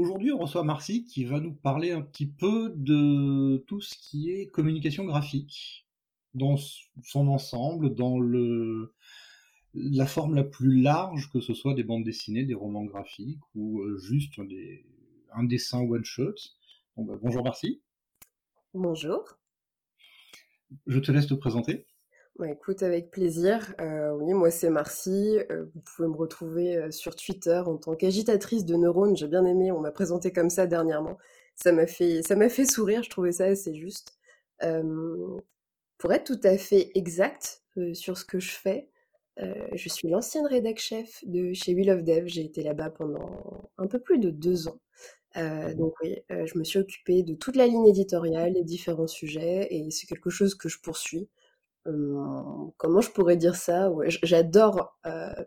Aujourd'hui, on reçoit Marcy qui va nous parler un petit peu de tout ce qui est communication graphique dans son ensemble, dans le, la forme la plus large, que ce soit des bandes dessinées, des romans graphiques ou euh, juste des, un dessin one-shot. Bah, bonjour Marcy. Bonjour. Je te laisse te présenter. Bah, écoute, avec plaisir. Euh, oui, moi c'est Marcy. Euh, vous pouvez me retrouver euh, sur Twitter en tant qu'agitatrice de neurones. J'ai bien aimé, on m'a présenté comme ça dernièrement. Ça m'a fait, ça m'a fait sourire, je trouvais ça assez juste. pour être tout à fait exact sur ce que je fais, je suis l'ancienne rédac chef de chez Will of Dev. J'ai été là-bas pendant un peu plus de deux ans. donc oui, je me suis occupée de toute la ligne éditoriale, les différents sujets, et c'est quelque chose que je poursuis comment je pourrais dire ça? Ouais, J'adore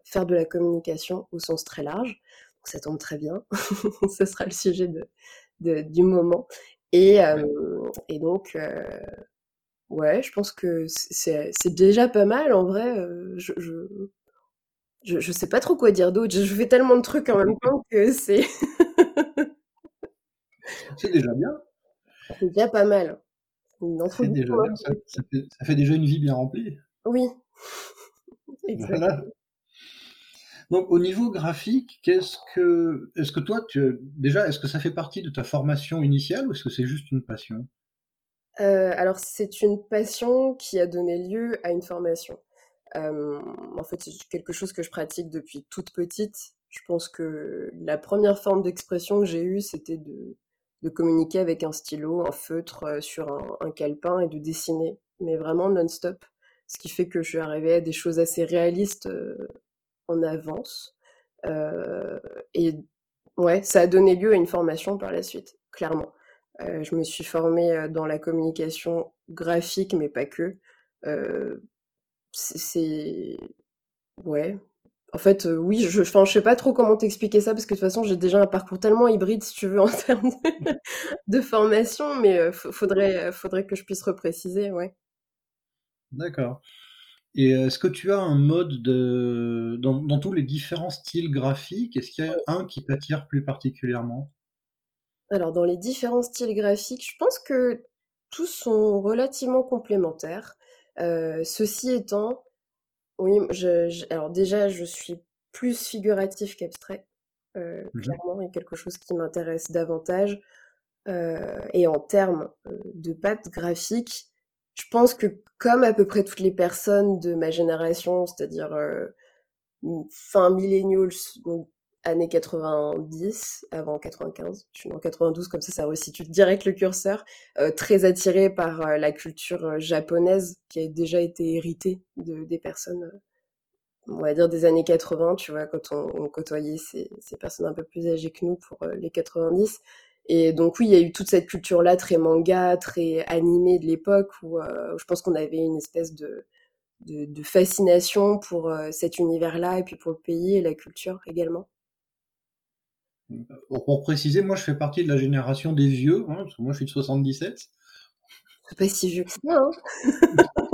faire de la communication au sens très large, ça tombe très bien, ce sera le sujet de, du moment. Et, et donc, ouais, je pense que c'est déjà pas mal en vrai. je, je, je, sais pas trop quoi dire d'autre, je fais tellement de trucs en même temps que c'est. c'est déjà bien. C'est déjà pas mal. Ça fait, déjà, ça, fait, déjà une vie bien remplie. Oui. voilà. Donc au niveau graphique, qu'est-ce que est-ce que toi tu déjà est-ce que ça fait partie de ta formation initiale ou est-ce que c'est juste une passion? Euh, Alors c'est une passion qui a donné lieu à une formation. Euh, en fait, c'est quelque chose que je pratique depuis toute petite. Je pense que la première forme d'expression que j'ai eue, c'était de de communiquer avec un stylo, un feutre euh, sur un, calepin et de dessiner, mais vraiment non-stop. Ce qui fait que je suis arrivée à des choses assez réalistes euh, en avance. Euh, et ouais, ça a donné lieu à une formation par la suite, clairement. je me suis formée dans la communication graphique, mais pas que. c'est ouais, en fait, euh, oui, je, enfin, je sais pas trop comment t'expliquer ça parce que de toute façon, j'ai déjà un parcours tellement hybride, si tu veux, en termes de, formation, mais euh, faudrait, faudrait que je puisse repréciser, ouais. D'accord. Et est-ce que tu as un mode de dans, dans tous les différents styles graphiques, est-ce qu'il y a un qui t'attire plus particulièrement? Alors, dans les différents styles graphiques, je pense que tous sont relativement complémentaires. Euh, ceci étant, oui, je, alors déjà, je suis plus figuratif qu'abstrait. Euh, mmh clairement, il y a quelque chose qui m'intéresse davantage. Euh, et en termes euh, de pattes graphiques, je pense que comme à peu près toutes les personnes de ma génération, c'est-à-dire fin millennials, donc années 90, avant 95, je suis en 92, comme ça ça resitue direct le curseur, euh, très attiré par euh, la culture euh, japonaise qui a déjà été héritée de, des personnes, on va dire des années 80, tu vois, quand on, côtoyait ces, ces, personnes un peu plus âgées que nous pour les 90. Et donc oui, il y a eu toute cette culture-là très manga, très animée de l'époque, où je pense qu'on avait une espèce de, de, de fascination pour cet univers-là et puis pour le pays et la culture également. Pour, préciser, moi je fais partie de la génération des vieux, hein, parce que moi je suis de 77. C'est pas si vieux que ça, hein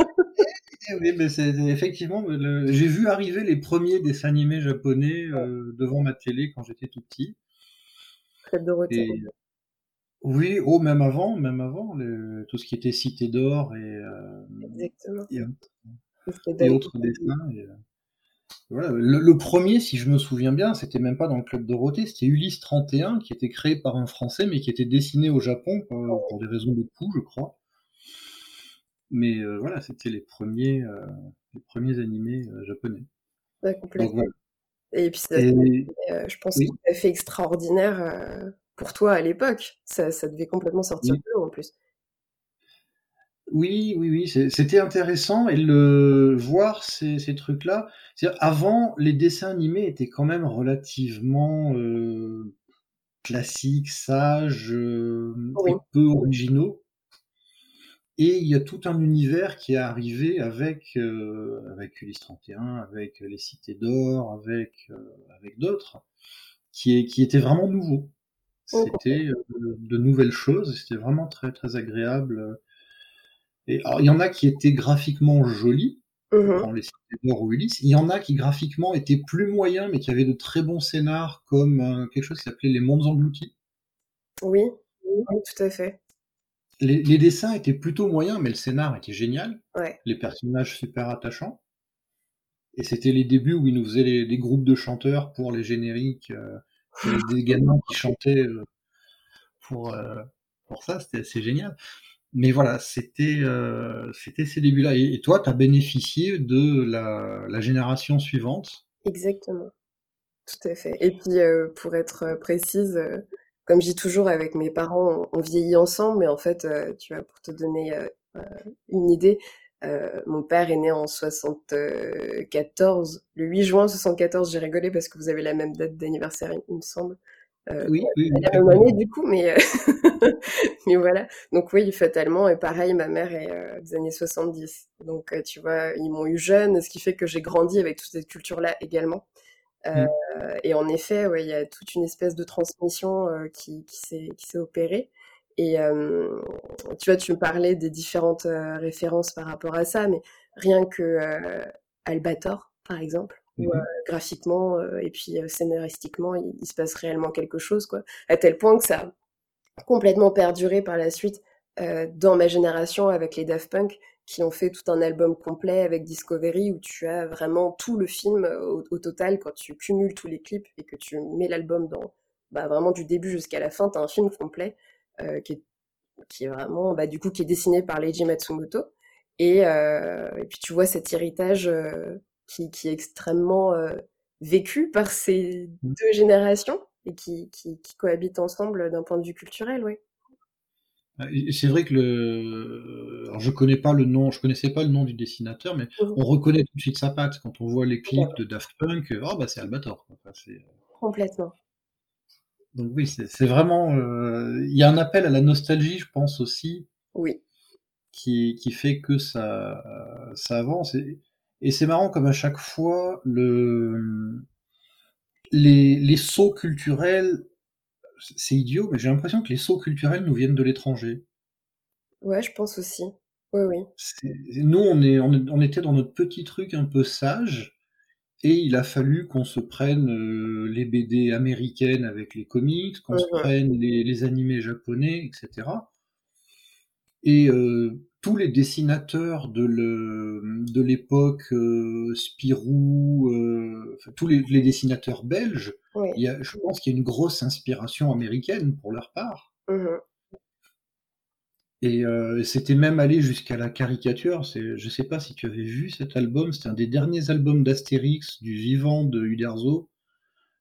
Oui, mais c'est effectivement, j'ai vu arriver les premiers dessins animés japonais euh, devant ma télé quand j'étais tout petit. Club Dorothée. Oui, oh, même avant, même avant, tout ce qui était Cité d'Or et, euh, Exactement. et, autres dessins. Et, euh, le, premier, si je me souviens bien, c'était même pas dans le club Dorothée, c'était Ulysse 31, qui était créé par un Français, mais qui était dessiné au Japon pour, des raisons de coût, je crois. Mais euh, voilà, c'était les premiers, euh, les premiers animés euh, japonais. Ouais, complètement. Et puis, je pense que ça fait extraordinaire pour toi à l'époque. Ça, ça, devait complètement sortir de l'eau en plus. Oui, oui, oui, c'était intéressant et le voir ces, ces trucs-là. Avant, les dessins animés étaient quand même relativement euh, classiques, sages, euh, peu originaux. Et il y a tout un univers qui est arrivé avec euh, avec Ulysse 31, avec les Cités d'Or, avec euh, avec d'autres, qui est qui était vraiment nouveau. C'était de nouvelles choses. C'était vraiment très très agréable alors, il y en a qui étaient graphiquement jolis, mmh dans les d'or ou Ulysse. Il y en a qui graphiquement étaient plus moyens, mais qui avaient de très bons scénars, comme euh, quelque chose qui s'appelait Les Mondes Engloutis. Oui, oui, tout à fait. Les, les, dessins étaient plutôt moyens, mais le scénar était génial. Ouais. Les personnages super attachants. Et c'était les débuts où ils nous faisaient des groupes de chanteurs pour les génériques, euh, des gamins qui chantaient euh, pour, euh, pour ça, c'était assez génial. Mais voilà, c'était euh, c'était ces débuts-là. Et, toi, tu as bénéficié de la, la génération suivante? Exactement. Tout à fait. Et puis, euh, pour être précise, euh, comme dis toujours avec mes parents, on, on, vieillit ensemble, mais en fait, euh, tu vois, pour te donner euh, une idée, mon père est né en 74, le 8 juin 74. J'ai rigolé parce que vous avez la même date d'anniversaire, il me semble. Oui, oui, la même année du coup, mais mais voilà. Donc oui, fatalement, et pareil, ma mère est des années 70. Donc tu vois, ils m'ont eu jeune, ce qui fait que j'ai grandi avec toute cette culture-là également. Euh, mmh. Et en effet, ouais, il y a toute une espèce de transmission euh, qui, qui s'est opérée. Et euh, tu vois, tu me parlais des différentes références par rapport à ça, mais rien que Albator, par exemple, où mmh graphiquement et puis scénaristiquement, il, il, se passe réellement quelque chose, quoi. À tel point que ça a complètement perduré par la suite dans ma génération avec les Daft Punk, qui ont fait tout un album complet avec Discovery où tu as vraiment tout le film au, au total quand tu cumules tous les clips et que tu mets l'album dans bah, vraiment du début jusqu'à la fin, tu as un film complet euh, qui, est, qui est vraiment bah, du coup qui est dessiné par Leiji Matsumoto et, euh, et puis tu vois cet héritage euh, qui, qui, est extrêmement euh, vécu par ces mmh. deux générations et qui, qui, qui cohabitent ensemble d'un point de vue culturel, ouais. C'est vrai que le, alors je connais pas le nom, je connaissais pas le nom du dessinateur, mais mmh. on reconnaît tout de suite sa patte quand on voit les clips de Daft Punk. Oh bah c'est Albator. Enfin, Complètement. Donc oui, c'est vraiment, euh... il y a un appel à la nostalgie, je pense aussi. Oui. Qui, qui fait que ça, ça avance. Et, et c'est marrant comme à chaque fois le, les, les sauts culturels c'est idiot, mais j'ai l'impression que les sauts culturels nous viennent de l'étranger. Ouais, je pense aussi. Oui, oui. Nous, on, est, on, était dans notre petit truc un peu sage, et il a fallu qu'on se prenne euh, les BD américaines avec les comics, qu'on se prenne les, les, animés japonais, etc. Et euh, tous les dessinateurs de l'époque euh, Spirou, euh, enfin, tous les, les, dessinateurs belges, oui. il y a, je pense qu'il y a une grosse inspiration américaine pour leur part. Mmh. Et euh, c'était même allé jusqu'à la caricature. Je sais pas si tu avais vu cet album. C'était un des derniers albums d'Astérix du vivant de Uderzo.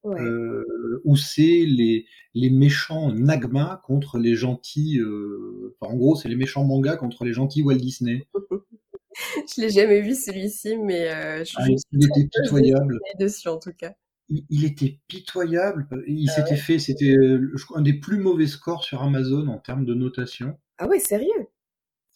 Ouais. Euh, où c'est les, les méchants Nagma contre les gentils. Euh, enfin, en gros, c'est les méchants manga contre les gentils Walt Disney. je l'ai jamais vu celui-ci, mais euh, je, ah, il était pitoyable. dessus en tout cas. Il, il était pitoyable. Il Ah s'était ouais? fait, c'était je un des plus mauvais scores sur Amazon en termes de notation. Ah ouais, sérieux?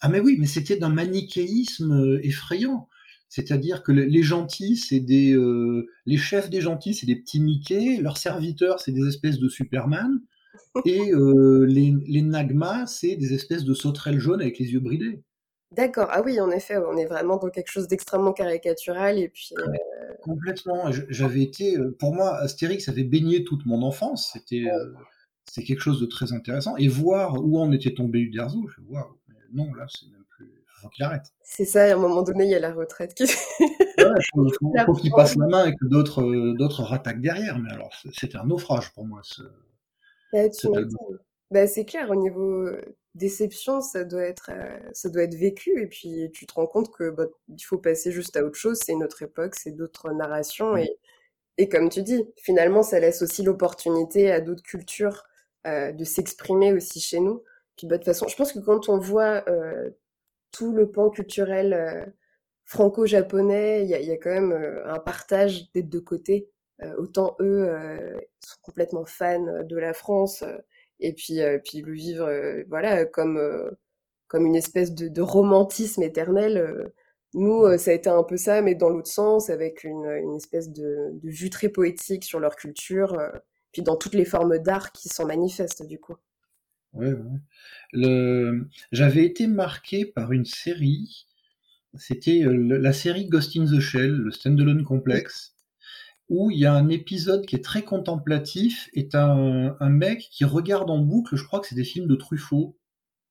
Ah mais oui, mais c'était d'un manichéisme effrayant. C'est-à-dire que les gentils, c'est des euh, les chefs des gentils, c'est des petits Mickey, leurs serviteurs, c'est des espèces de Superman, et euh, les, les Nagma, c'est des espèces de sauterelles jaunes avec les yeux bridés. D'accord. Ah oui, en effet, on est vraiment dans quelque chose d'extrêmement caricatural et puis. Euh... complètement. J'avais été, pour moi, Astérix avait baigné toute mon enfance. C'était euh, c'était quelque chose de très intéressant. Et voir où en était tombé Uderzo, je waouh, non là, c'est même. Faut qu'il arrête. C'est ça. À un moment donné, il y a la retraite qui. Ouais, faut, faut, faut qu'il passe la main et que d'autres euh, d'autres rattaquent derrière. Mais alors, c'était un naufrage pour moi. Ce, bah, bah, c'est clair au niveau déception, ça doit être euh, ça doit être vécu et puis tu te rends compte que bah, il faut passer juste à autre chose. C'est une autre époque, c'est d'autres narrations et et comme tu dis, finalement, ça laisse aussi l'opportunité à d'autres cultures euh, de s'exprimer aussi chez nous. Puis bah, de toute façon, je pense que quand on voit euh, tout le pan culturel euh, franco-japonais, il y a, y a, quand même euh, un partage des deux côtés. Euh, autant eux sont complètement fans de la France et puis puis le vivre voilà comme comme une espèce de, de romantisme éternel. nous, ça a été un peu ça, mais dans l'autre sens, avec une, une espèce de, de, vue très poétique sur leur culture, puis dans toutes les formes d'art qui s'en manifestent du coup. Ouais, ouais. Le... J'avais été marqué par une série, c'était la série Ghost in the Shell, le standalone complexe, où il y a un épisode qui est très contemplatif et un, un mec qui regarde en boucle, je crois que c'est des films de Truffaut.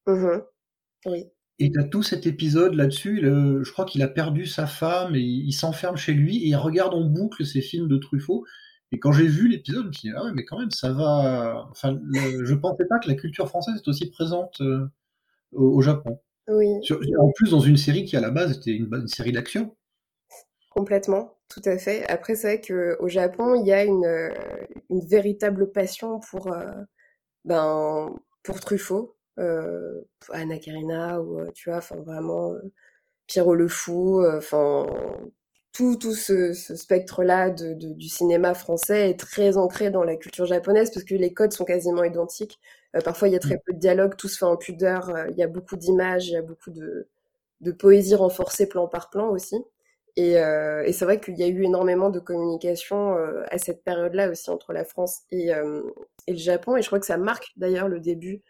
Mmh oui. Et t'as tout cet épisode là-dessus. Je crois qu'il a perdu sa femme et il, s'enferme chez lui et il regarde en boucle ces films de Truffaut. Et quand j'ai vu l'épisode, je me suis dit, ah ouais, mais quand même, ça va. Enfin, je pensais pas que la culture française est aussi présente euh, au, Japon. Oui. en plus, dans une série qui, à la base, était une, série d'action. Complètement, tout à fait. Après, c'est vrai qu'au Japon, il y a une, une véritable passion pour, euh, ben, pour Truffaut euh, Anna Karina ou euh, tu vois, enfin vraiment euh, Pierrot le Fou, euh, enfin tout, tout ce, ce spectre-là de, de, du cinéma français est très ancré dans la culture japonaise parce que les codes sont quasiment identiques. parfois, il y a très mmh. peu de dialogue, tout se fait en pudeur. il y a beaucoup d'images, il y a beaucoup de, de poésie renforcée plan par plan aussi. Et, euh, et c'est vrai qu'il y a eu énormément de communication euh, à cette période-là aussi entre la France et, euh, et, le Japon. Et je crois que ça marque d'ailleurs le début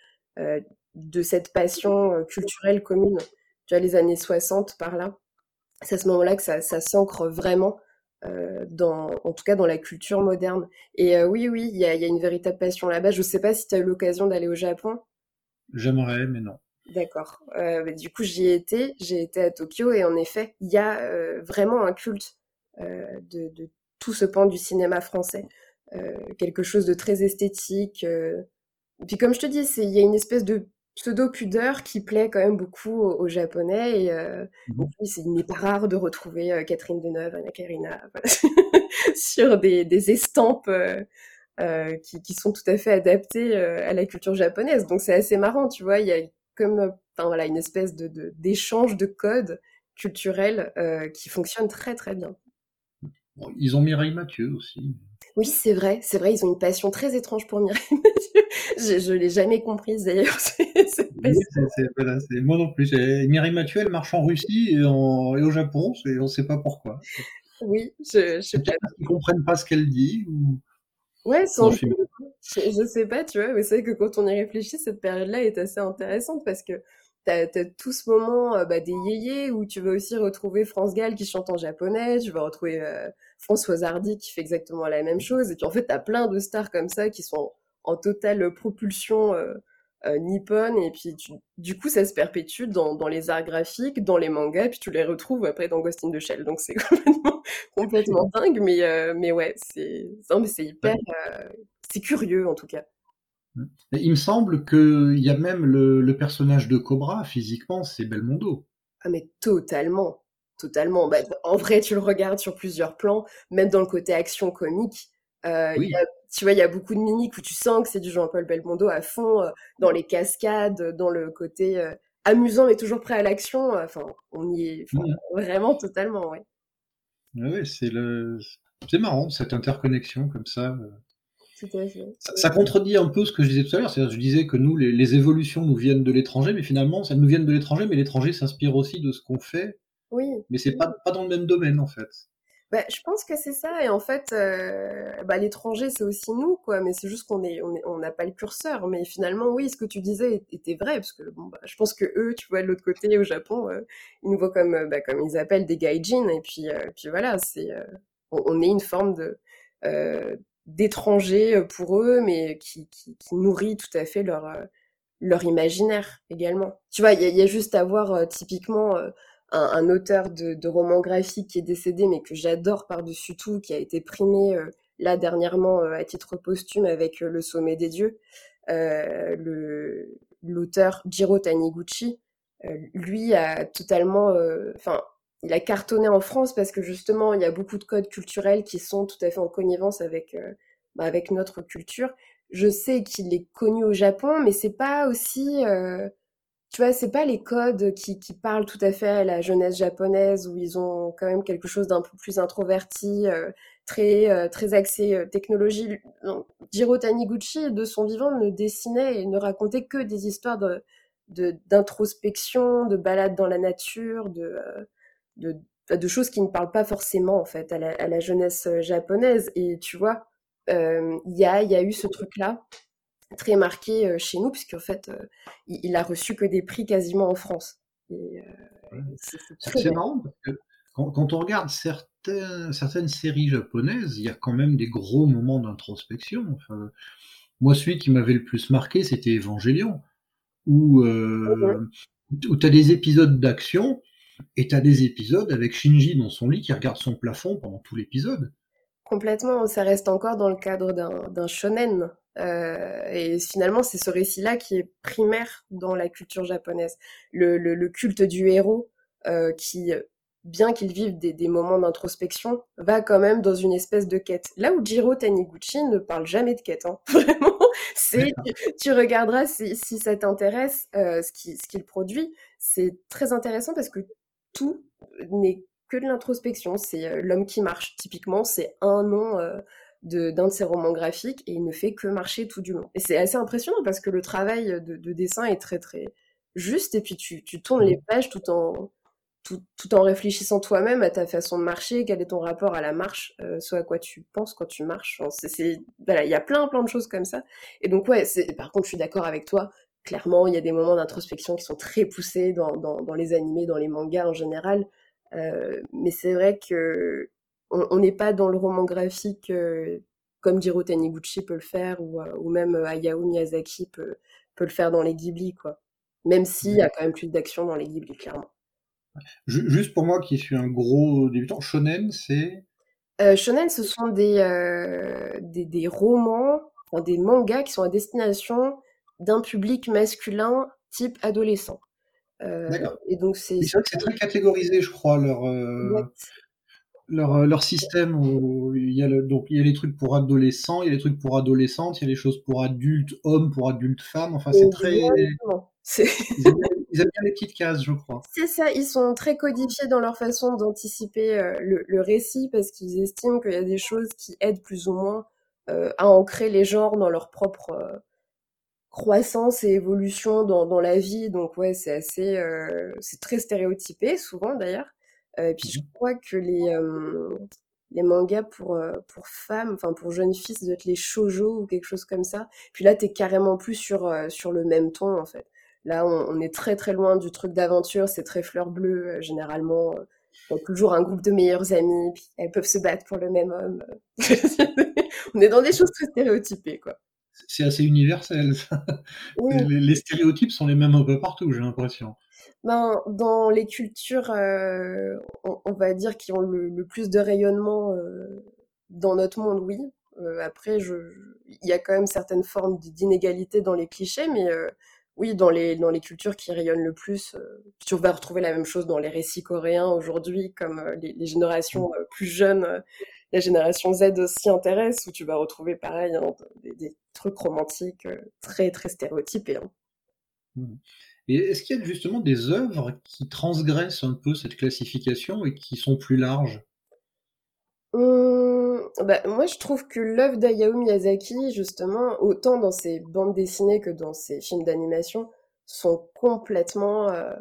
de cette passion euh, culturelle commune. Tu vois, les années 60 par là. C'est à ce moment-là que ça, ça s'ancre vraiment, euh, dans, en tout cas dans la culture moderne. Et euh, oui, oui, il y a, y a, une véritable passion là-bas. Je ne sais pas si tu as eu l'occasion d'aller au Japon. J'aimerais, mais non. D'accord. Euh, du coup, j'y ai été. J'ai été à Tokyo et en effet, il y a vraiment un culte de, de, tout ce pan du cinéma français. quelque chose de très esthétique. Puis comme je te dis, il y a une espèce de pseudo-pudeur qui plaît quand même beaucoup aux, Japonais. Et euh, mmh il n'est pas rare de retrouver euh, Catherine Deneuve, Anna Karina, sur des, des estampes euh, qui, qui, sont tout à fait adaptées à la culture japonaise. Donc c'est assez marrant, tu vois. Il y a comme voilà, une espèce de, d'échange de, codes culturels qui fonctionne très très bien. ils ont Mireille Mathieu aussi. Oui, c'est vrai, c'est vrai, ils ont une passion très étrange pour Mireille Mathieu. je ne l'ai jamais comprise d'ailleurs. moi non plus. Mireille Mathieu, elle marche en Russie et, au Japon, et on ne sait pas pourquoi. Oui, je, je sais pas. Ils comprennent pas ce qu'elle dit ou... Ouais, sans je, je sais pas, tu vois, mais c'est vrai que quand on y réfléchit, cette période-là est assez intéressante parce que t'as as tout ce moment euh, bah, des yéyés où tu vas aussi retrouver France Gall qui chante en japonais, tu vas retrouver euh, Françoise Hardy qui fait exactement la même chose, et puis en fait t'as plein de stars comme ça qui sont en, totale propulsion euh, euh, nippone, et puis du coup ça se perpétue dans, dans, les arts graphiques, dans les mangas, puis tu les retrouves après dans Ghost in the Shell, donc c'est complètement, complètement dingue, mais, mais ouais, c'est hyper... c'est curieux en tout cas. Il me semble qu'il y a même le, personnage de Cobra, physiquement, c'est Belmondo. Ah mais totalement, totalement. Bah, en vrai, tu le regardes sur plusieurs plans, même dans le côté action comique. Euh, tu vois, il y a beaucoup de mimiques où tu sens que c'est du Jean-Paul Belmondo à fond, euh, dans les cascades, dans le côté euh, amusant mais toujours prêt à l'action. Enfin, on y est vraiment totalement, ouais. Oui, c'est le... c'est marrant cette interconnexion comme ça. Ça, contredit un peu ce que je disais tout à l'heure. C'est-à-dire, je disais que nous, les, évolutions nous viennent de l'étranger, mais finalement, ça nous vient de l'étranger, mais l'étranger s'inspire aussi de ce qu'on fait. Oui. Mais c'est pas, pas dans le même domaine, en fait. Bah, je pense que c'est ça. Et en fait, euh, bah, l'étranger, c'est aussi nous, quoi. Mais c'est juste qu'on est, on n'a pas le curseur. Mais finalement, oui, ce que tu disais était vrai, parce que bon, bah, je pense que eux, tu vois, de l'autre côté, au Japon, euh, ils nous voient comme, euh, bah, comme ils appellent des gaijin. Et puis, puis voilà, c'est, on, on, est une forme de d'étrangers euh, pour eux, mais qui, qui, qui, nourrit tout à fait leur, euh, leur imaginaire également. Tu vois, il y, y, a juste à voir euh, typiquement un, un, auteur de, de romans graphiques qui est décédé, mais que j'adore par-dessus tout, qui a été primé là dernièrement à titre posthume avec Le Sommet des Dieux, le l'auteur Jiro Taniguchi, lui a totalement, enfin, il a cartonné en France parce que justement, il y a beaucoup de codes culturels qui sont tout à fait en connivence avec, euh, bah, avec notre culture. Je sais qu'il est connu au Japon, mais c'est pas aussi, euh, tu vois, c'est pas les codes qui, qui, parlent tout à fait à la jeunesse japonaise où ils ont quand même quelque chose d'un peu plus introverti, euh, très, très axé technologie. Jiro Taniguchi, de son vivant, ne dessinait et ne racontait que des histoires de d'introspection, de, de balades dans la nature, de de, de, choses qui ne parlent pas forcément en fait à la, à la jeunesse euh, japonaise. Et tu vois, euh, il y, a, y a eu ce truc-là très marqué euh, chez nous, puisqu'en fait, il, il, a reçu que des prix quasiment en France. C'est marrant parce que quand, quand, on regarde certaines séries japonaises, il y a quand même des gros moments d'introspection. Enfin, moi, celui qui m'avait le plus marqué, c'était Evangelion, où, euh, où tu as des épisodes d'action et tu as des épisodes avec Shinji dans son lit qui regarde son plafond pendant tout l'épisode. Complètement, ça reste encore dans le cadre d'un shonen. Euh, et finalement, c'est ce récit-là qui est primaire dans la culture japonaise. Le, le, le culte du héros, euh, qui, bien qu'il vive des, des moments d'introspection, va quand même dans une espèce de quête. Là où Jiro Taniguchi ne parle jamais de quête, hein. vraiment. C'est, tu, regarderas si, si ça t'intéresse euh, ce qu'il ce qu'il produit. C'est très intéressant parce que tout n'est que de l'introspection. C'est euh, L'homme qui marche, typiquement, c'est un nom euh, d'un de, ses romans graphiques et il ne fait que marcher tout du long. Et c'est assez impressionnant parce que le travail de, de, dessin est très très juste et puis tu, tu tournes les pages tout en, tout, tout en réfléchissant toi-même à ta façon de marcher, quel est ton rapport à la marche, euh, soit à quoi tu penses quand tu marches. c'est, voilà, il y a plein plein de choses comme ça. Et donc ouais, c'est, par contre je suis d'accord avec toi. Clairement, il y a des moments d'introspection qui sont très poussés dans, dans, dans les animés, dans les mangas en général. Euh, mais c'est vrai que on n'est pas dans le roman graphique euh, comme Jiro Taniguchi peut le faire ou, euh, ou même Hayao Miyazaki peut, peut le faire dans les Ghibli, quoi. Même s'il y a quand même plus d'action dans les Ghibli, clairement. Juste pour moi qui suis un gros débutant, shonen, c'est? Euh, shonen, ce sont des, euh, des, des, romans, enfin, des mangas qui sont à destination d'un public masculin type adolescent. Euh, et donc c'est. C'est vrai que c'est très catégorisé, je crois, leur. Euh, leur, euh, leur, système où il y a le, donc il y a les trucs pour adolescents, il y a les trucs pour adolescentes, il y a les choses pour adultes hommes, pour adultes femmes. Enfin, c'est très. Ils aiment, bien les petites cases, je crois. C'est ça, ils sont très codifiés dans leur façon d'anticiper euh, le, le, récit parce qu'ils estiment qu'il y a des choses qui aident plus ou moins euh, à ancrer les genres dans leur propre euh, croissance et évolution dans, dans la vie. Donc ouais, c'est assez, c'est très stéréotypé souvent d'ailleurs. Euh, et puis je mmh crois que les euh, les mangas pour pour femmes, enfin pour jeunes filles, ça doit être les shoujo ou quelque chose comme ça. Puis là, t'es carrément plus sur sur le même ton en fait. Là, on, on est très très loin du truc d'aventure. C'est très fleur bleue généralement. Y a toujours un groupe de meilleures amies, puis elles peuvent se battre pour le même homme. on est dans des choses très stéréotypées, quoi c'est assez universel. Les, stéréotypes sont les mêmes un peu partout, j'ai l'impression. Ben, dans les cultures, euh, on, va dire, qui ont le, plus de rayonnement euh, dans notre monde, oui. Euh, après, il y a quand même certaines formes d'inégalité dans les clichés, mais oui, dans les, dans les cultures qui rayonnent le plus, tu vas retrouver la même chose dans les récits coréens aujourd'hui, comme les, les, générations plus jeunes la génération Z s'y intéresse, où tu vas retrouver pareil hein, des, trucs romantiques euh, très très stéréotypés. Hein. Mmh. Et est-ce qu'il y a justement des œuvres qui transgressent un peu cette classification et qui sont plus larges? Mmh, bah, Moi, je trouve que l'œuvre d'Ayao Miyazaki, justement, autant dans ses bandes dessinées que dans ses films d'animation, sont complètement euh,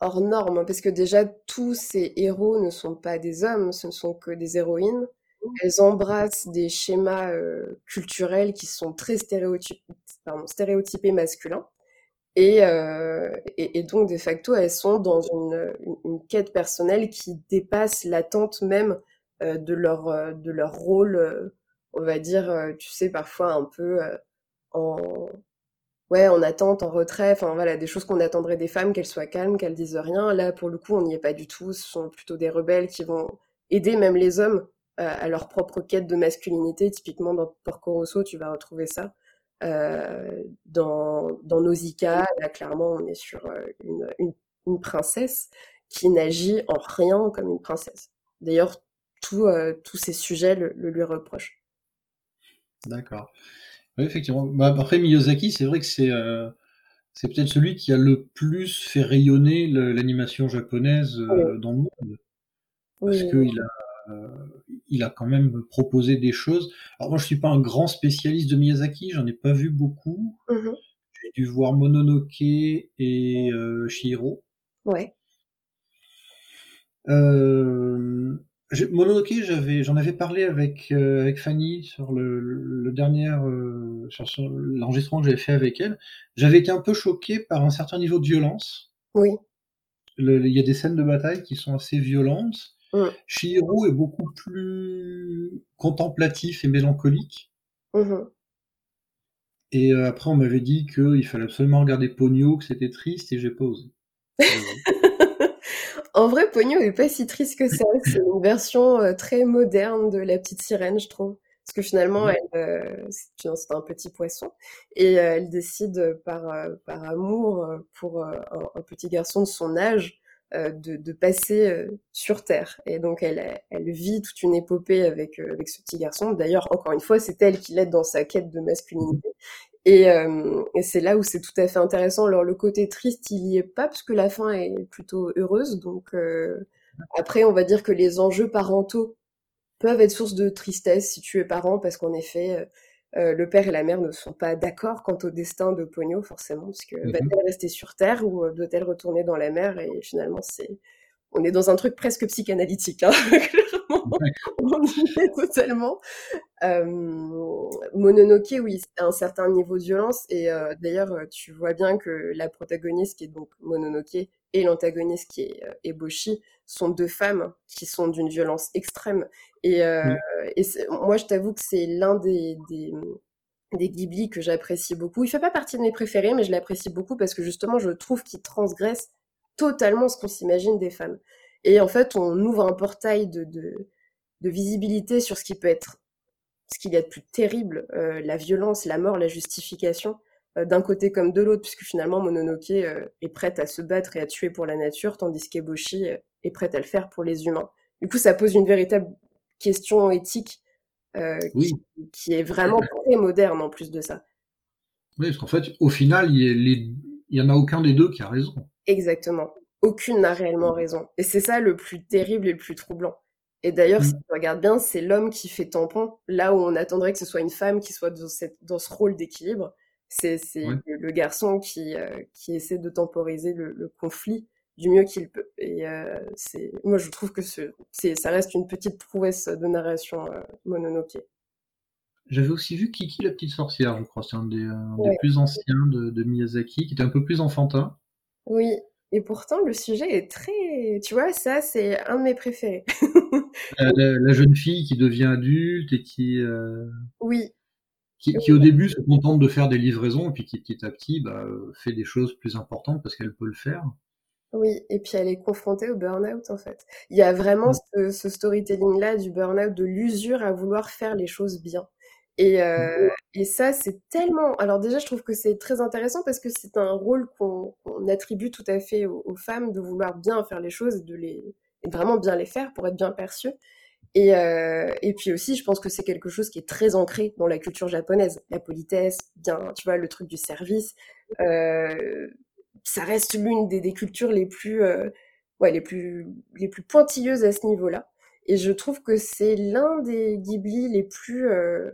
hors norme, hein, parce que déjà tous ces héros ne sont pas des hommes, ce ne sont que des héroïnes. Elles embrassent des schémas euh, culturels qui sont très stéréotypés, pardon, stéréotypés masculins. Et, euh, et, donc, de facto, elles sont dans une, une, quête personnelle qui dépasse l'attente même euh, de, leur, euh, de leur rôle, euh, on va dire, euh, tu sais, parfois un peu en, ouais, en attente, en retrait, enfin voilà, des choses qu'on attendrait des femmes, qu'elles soient calmes, qu'elles disent rien. Là, pour le coup, on n'y est pas du tout. Ce sont plutôt des rebelles qui vont aider même les hommes à leur propre quête de masculinité. Typiquement, dans Porco Rosso, tu vas retrouver ça. Euh, dans, dans Nausicaa, là, clairement, on est sur euh, une, une, une princesse qui n'agit en rien comme une princesse. D'ailleurs, tous tous ces sujets le, le lui reprochent. D'accord. Oui, effectivement. Bah, après Miyazaki, c'est vrai que c'est euh, c'est peut-être celui qui a le plus fait rayonner l'animation japonaise euh, dans le monde. Parce oui. qu'il a, euh, il a quand même proposé des choses. Alors moi, je suis pas un grand spécialiste de Miyazaki, j'en ai pas vu beaucoup. Mmh J'ai dû voir Mononoke et euh, Shihiro. Ouais. Euh, Mononoke, j'avais, j'en avais parlé avec euh, avec Fanny sur le, le dernier euh, sur l'enregistrement que j'avais fait avec elle. J'avais été un peu choqué par un certain niveau de violence. Oui. Il y a des scènes de bataille qui sont assez violentes. Mmh. Chihiro est beaucoup plus contemplatif et mélancolique. Mmh et euh, après, on m'avait dit qu'il fallait absolument regarder Pogno, que c'était triste, et j'ai pas osé. en vrai, Pogno est pas si triste que ça. C'est une version euh, très moderne de La Petite Sirène, je trouve. Parce que finalement, euh, c'est un petit poisson, et elle décide par, par amour pour un, un, petit garçon de son âge de, de, passer sur Terre. Et donc, elle, elle vit toute une épopée avec, avec ce petit garçon. D'ailleurs, encore une fois, c'est elle qui l'aide dans sa quête de masculinité. Et, euh, c'est là où c'est tout à fait intéressant. Alors le côté triste, il y est pas parce que la fin est plutôt heureuse. Donc euh, après, on va dire que les enjeux parentaux peuvent être source de tristesse si tu es parent, parce qu'en effet, euh, le père et la mère ne sont pas d'accord quant au destin de Pogno, forcément, parce que va-t-elle mhm. rester sur Terre ou doit-elle retourner dans la mer? Et finalement, c'est on est dans un truc presque psychanalytique, hein, on y est totalement. Euh, Mononoke, oui, un certain niveau de violence, et euh, d'ailleurs, euh, tu vois bien que la protagoniste, qui est donc Mononoke, et l'antagoniste, qui est Eboshi, sont deux femmes qui sont d'une violence extrême. Et, et moi, je t'avoue que c'est l'un des, des, des Ghibli que j'apprécie beaucoup. Il fait pas partie de mes préférés, mais je l'apprécie beaucoup parce que justement, je trouve qu'il transgresse totalement ce qu'on s'imagine des femmes. Et en fait, on ouvre un portail de, de, de visibilité sur ce qui peut être, ce qu'il y a de plus terrible, euh, la violence, la mort, la justification, euh, d'un côté comme de l'autre, puisque finalement Mononoke euh, est prête à se battre et à tuer pour la nature, tandis qu'Eboshi est prête à le faire pour les humains. Du coup, ça pose une véritable question éthique qui, qui, est vraiment très moderne en plus de ça. Oui, parce qu'en fait, au final, il n'y en a aucun des deux qui a raison. Exactement. Aucune n'a réellement raison. Et c'est ça le plus terrible et le plus troublant. Et d'ailleurs, si mmh. tu regardes bien, c'est l'homme qui fait tampon, là où on attendrait que ce soit une femme qui soit dans, cette, dans ce rôle d'équilibre. C'est le, garçon qui, euh, qui essaie de temporiser le, conflit du mieux qu'il peut. Et euh, c'est moi, je trouve que ce, ça reste une petite prouesse de narration euh, mononoke. J'avais aussi vu Kiki la petite sorcière, je crois. C'est un des, des, plus anciens de, de, Miyazaki, qui était un peu plus enfantin. Oui, et pourtant le sujet est très... Tu vois, ça c'est un de mes préférés. la, jeune fille qui devient adulte et qui... Euh, oui. Qui, qui, au début se contente de faire des livraisons et puis qui petit à petit bah, fait des choses plus importantes parce qu'elle peut le faire. Oui, et puis elle est confrontée au burn-out en fait. Il y a vraiment ce, ce storytelling-là du burn-out, de l'usure à vouloir faire les choses bien. Et, euh, et ça, c'est tellement. Alors déjà, je trouve que c'est très intéressant parce que c'est un rôle qu'on attribue tout à fait aux, femmes de vouloir bien faire les choses et de les et vraiment bien les faire pour être bien perçues. Et, euh, et puis aussi, je pense que c'est quelque chose qui est très ancré dans la culture japonaise. La politesse, bien, tu vois, le truc du service. Euh, ça reste l'une des, des, cultures les plus, euh, ouais, les plus, les plus pointilleuses à ce niveau-là. Et je trouve que c'est l'un des Ghibli les plus, euh,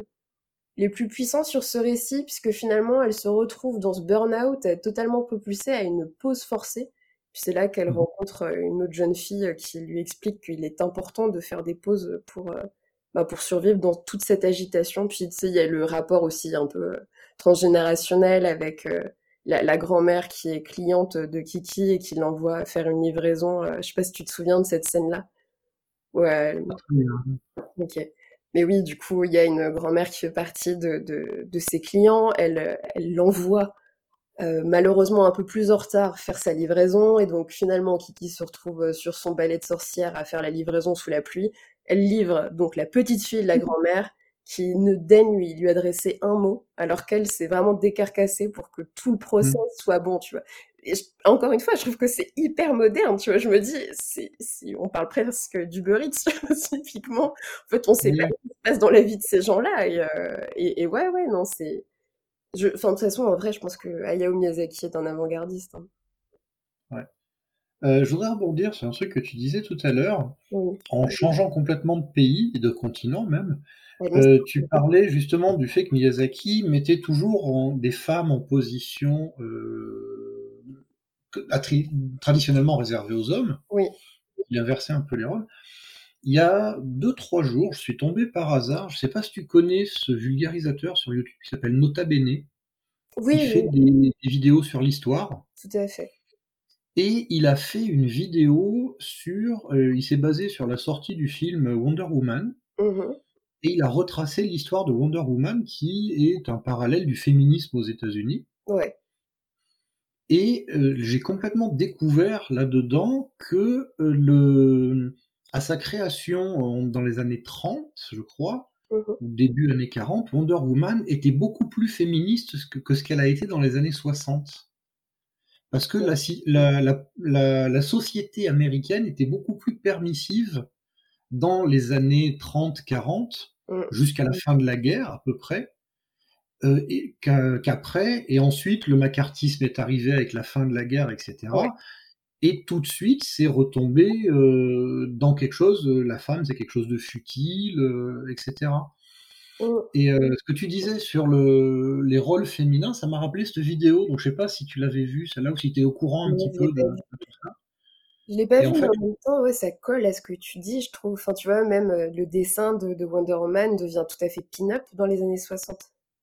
les plus puissants sur ce récit, puisque finalement, elle se retrouve dans ce burn-out, totalement propulsée à une pause forcée. Puis c'est là qu'elle mmh. rencontre euh, une autre jeune fille euh, qui lui explique qu'il est important de faire des pauses pour, euh, bah, pour survivre dans toute cette agitation. Puis tu sais, il y a le rapport aussi un peu transgénérationnel avec la, grand-mère qui est cliente de Kiki et qui l'envoie faire une livraison. je sais pas si tu te souviens de cette scène-là. Ouais. Ok. Mais oui, du coup, il y a une grand-mère qui fait partie de, de, de, ses clients. Elle elle l'envoie euh, malheureusement un peu plus en retard faire sa livraison. Et donc finalement, Kiki se retrouve euh, sur son balai de sorcière à faire la livraison sous la pluie. Elle livre donc la petite fille de la grand-mère qui ne daigne lui, lui adresser un mot, alors qu'elle s'est vraiment décarcassée pour que tout le process mmh. soit bon, tu vois encore une fois, je trouve que c'est hyper moderne, tu vois. Je me dis, si on parle presque du Eats, typiquement. En fait, on sait pas ce qui se passe dans la vie de ces gens-là. Et, euh, et, ouais, ouais, non, c'est. Je... Enfin, de toute façon, en vrai, je pense que Hayao Miyazaki est un avant-gardiste. Hein. Ouais. Euh, je voudrais rebondir sur un truc que tu disais tout à l'heure, en changeant complètement de pays et de continent même. Euh, tu parlais justement du fait que Miyazaki mettait toujours des femmes en position euh, traditionnellement réservée aux hommes. Oui. Il inversait un peu les rôles. Il y a deux, trois jours, je suis tombé par hasard, je ne sais pas si tu connais ce vulgarisateur sur YouTube qui s'appelle Nota Bene. Oui. Il fait des, vidéos sur l'histoire. Tout à fait. Et il a fait une vidéo sur, il s'est basé sur la sortie du film Wonder Woman. Mmh et il a retracé l'histoire de Wonder Woman qui est un parallèle du féminisme aux États-Unis. Ouais. Et j'ai complètement découvert là-dedans que le, à sa création dans les années 30, je crois, Mmh ou début années 40, Wonder Woman était beaucoup plus féministe que, ce qu'elle a été dans les années 60. Parce que la, la, la, société américaine était beaucoup plus permissive dans les années 30-40, mmh. jusqu'à la fin de la guerre à peu près, euh, qu'après, et ensuite le macartisme est arrivé avec la fin de la guerre, etc. Et tout de suite, c'est retombé euh, dans quelque chose, euh, la femme, c'est quelque chose de futile, euh, etc. Et ce que tu disais sur le, les rôles féminins, ça m'a rappelé cette vidéo. Donc, je sais pas si tu l'avais vue, celle-là, ou si tu es au courant un petit peu de, tout ça. Je l'ai pas vu, mais en même temps, ouais, ça colle à ce que tu dis, je trouve. Enfin, tu vois, même le dessin de, Wonder Woman devient tout à fait pin-up dans les années 60.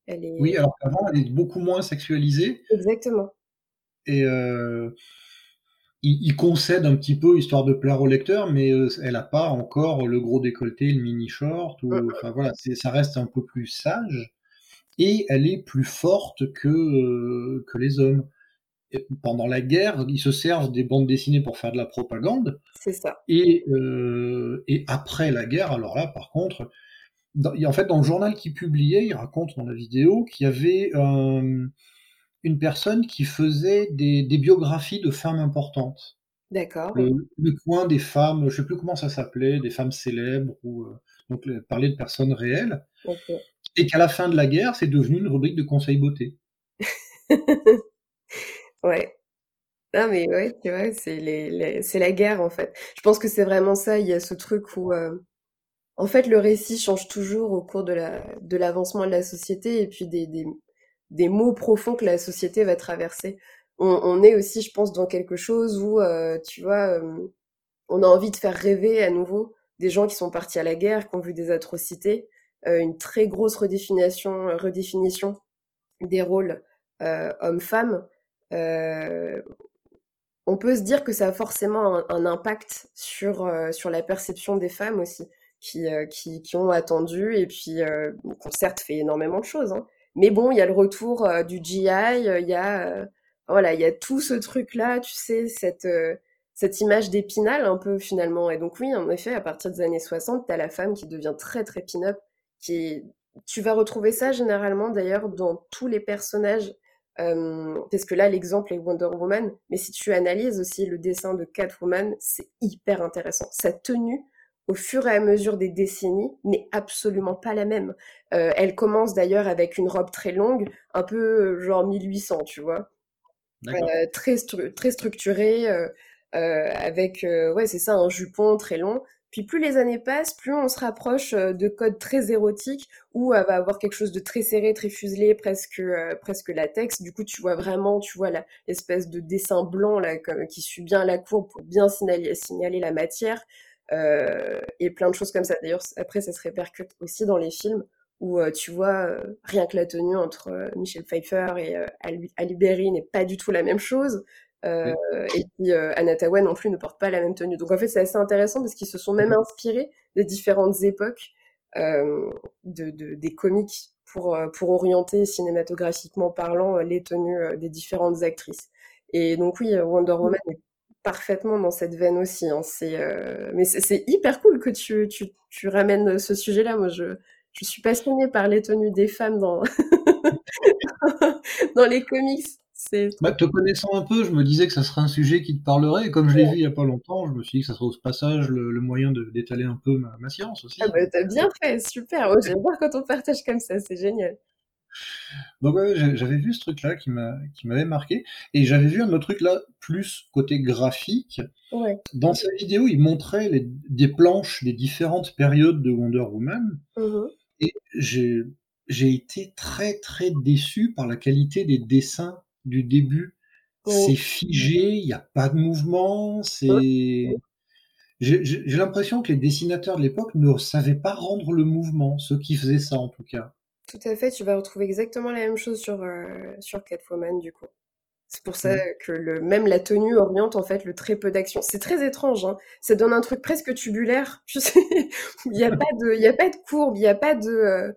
Elle est... Oui, alors qu'avant, elle est beaucoup moins sexualisée. Exactement. Et il, concède un petit peu histoire de plaire au lecteur, mais euh, elle n'a pas encore le gros décolleté, le mini short. Ou, enfin voilà, ça reste un peu plus sage et elle est plus forte que euh, que les hommes. pendant la guerre, ils se servent des bandes dessinées pour faire de la propagande. C'est ça. Et, euh, et après la guerre, alors là, par contre, en fait, dans le journal qu'il publiait, il raconte dans la vidéo qu'il y avait une personne qui faisait des, biographies de femmes importantes. D'accord. Le, coin des femmes, je sais plus comment ça s'appelait, des femmes célèbres ou euh, donc parler de personnes réelles. Et qu'à la fin de la guerre, c'est devenu une rubrique de conseils beauté. ouais. Ah mais ouais, tu vois, c'est les, c'est la guerre en fait. Je pense que c'est vraiment ça. Il y a ce truc où, euh, en fait, le récit change toujours au cours de la de l'avancement de la société et puis des, des des mots profonds que la société va traverser. On, est aussi, je pense, dans quelque chose où, euh, tu vois, euh, on a envie de faire rêver à nouveau des gens qui sont partis à la guerre, qui ont vu des atrocités, euh, une très grosse redéfinition, redéfinition des rôles hommes-femmes. on peut se dire que ça a forcément un, impact sur, sur la perception des femmes aussi, qui, qui, qui ont attendu et puis qui ont certes fait énormément de choses, hein, mais bon, il y a le retour euh, du GI, euh, il y a euh, voilà, il y a tout ce truc là, tu sais, cette cette image d'épinal un peu finalement. Et donc oui, en effet, à partir des années 60, tu as la femme qui devient très très pin-up, qui tu vas retrouver ça généralement d'ailleurs dans tous les personnages, parce que là l'exemple est Wonder Woman, mais si tu analyses aussi le dessin de Catwoman, c'est hyper intéressant. Sa tenue, au fur et à mesure des décennies n'est absolument pas la même. Euh, elle commence d'ailleurs avec une robe très longue, un peu euh, genre 1800, tu vois. Euh, très, très structurée, avec, ouais, c'est ça, un jupon très long. Puis plus les années passent, plus on se rapproche de codes très érotiques où elle va avoir quelque chose de très serré, très fuselé, presque presque latex. Du coup, tu vois vraiment, tu vois l'espèce de dessin blanc là qui suit bien la courbe pour bien signaler, signaler la matière. Euh, et plein de choses comme ça. D'ailleurs, après, ça se répercute aussi dans les films où euh, tu vois euh, rien que la tenue entre Michel Pfeiffer et Ali Berry n'est pas du tout la même chose. Et puis Anatawa non plus ne porte pas la même tenue. Donc en fait, c'est assez intéressant parce qu'ils se sont même inspirés des différentes époques de, de, des comics pour, pour orienter cinématographiquement parlant les tenues des différentes actrices. Et donc oui, Wonder Woman est parfaitement dans cette veine aussi. Hein. C'est, euh, mais c'est hyper cool que tu, tu, tu ramènes ce sujet-là. Moi, je, je suis passionnée par les tenues des femmes dans, dans les comics. Bah, te connaissant un peu, je me disais que ça serait un sujet qui te parlerait. Et comme je l'ai vu il n'y a pas longtemps, je me suis dit que ça serait au passage le, moyen d'étaler un peu ma, ma, science aussi. Ah bah, t'as bien fait, super. J'aime bien quand on partage comme ça, c'est génial. Donc j'avais vu ce truc-là qui m'avait marqué. Et j'avais vu un autre truc là, plus côté graphique. Dans sa vidéo, il montrait les, des planches des différentes périodes de Wonder Woman. Mmh Et j'ai été très très déçu par la qualité des dessins du début. C'est figé, il n'y a pas de mouvement, c'est... J'ai l'impression que les dessinateurs de l'époque ne savaient pas rendre le mouvement, ceux qui faisaient ça en tout cas. Tout à fait, tu vas retrouver exactement la même chose sur, euh, sur Catwoman du coup. C'est pour ça que le, même la tenue oriente en fait le très peu d'action. C'est très étrange, hein. ça donne un truc presque tubulaire. Tu sais, il n'y a pas de, il y a pas de courbe, il n'y a pas de, euh,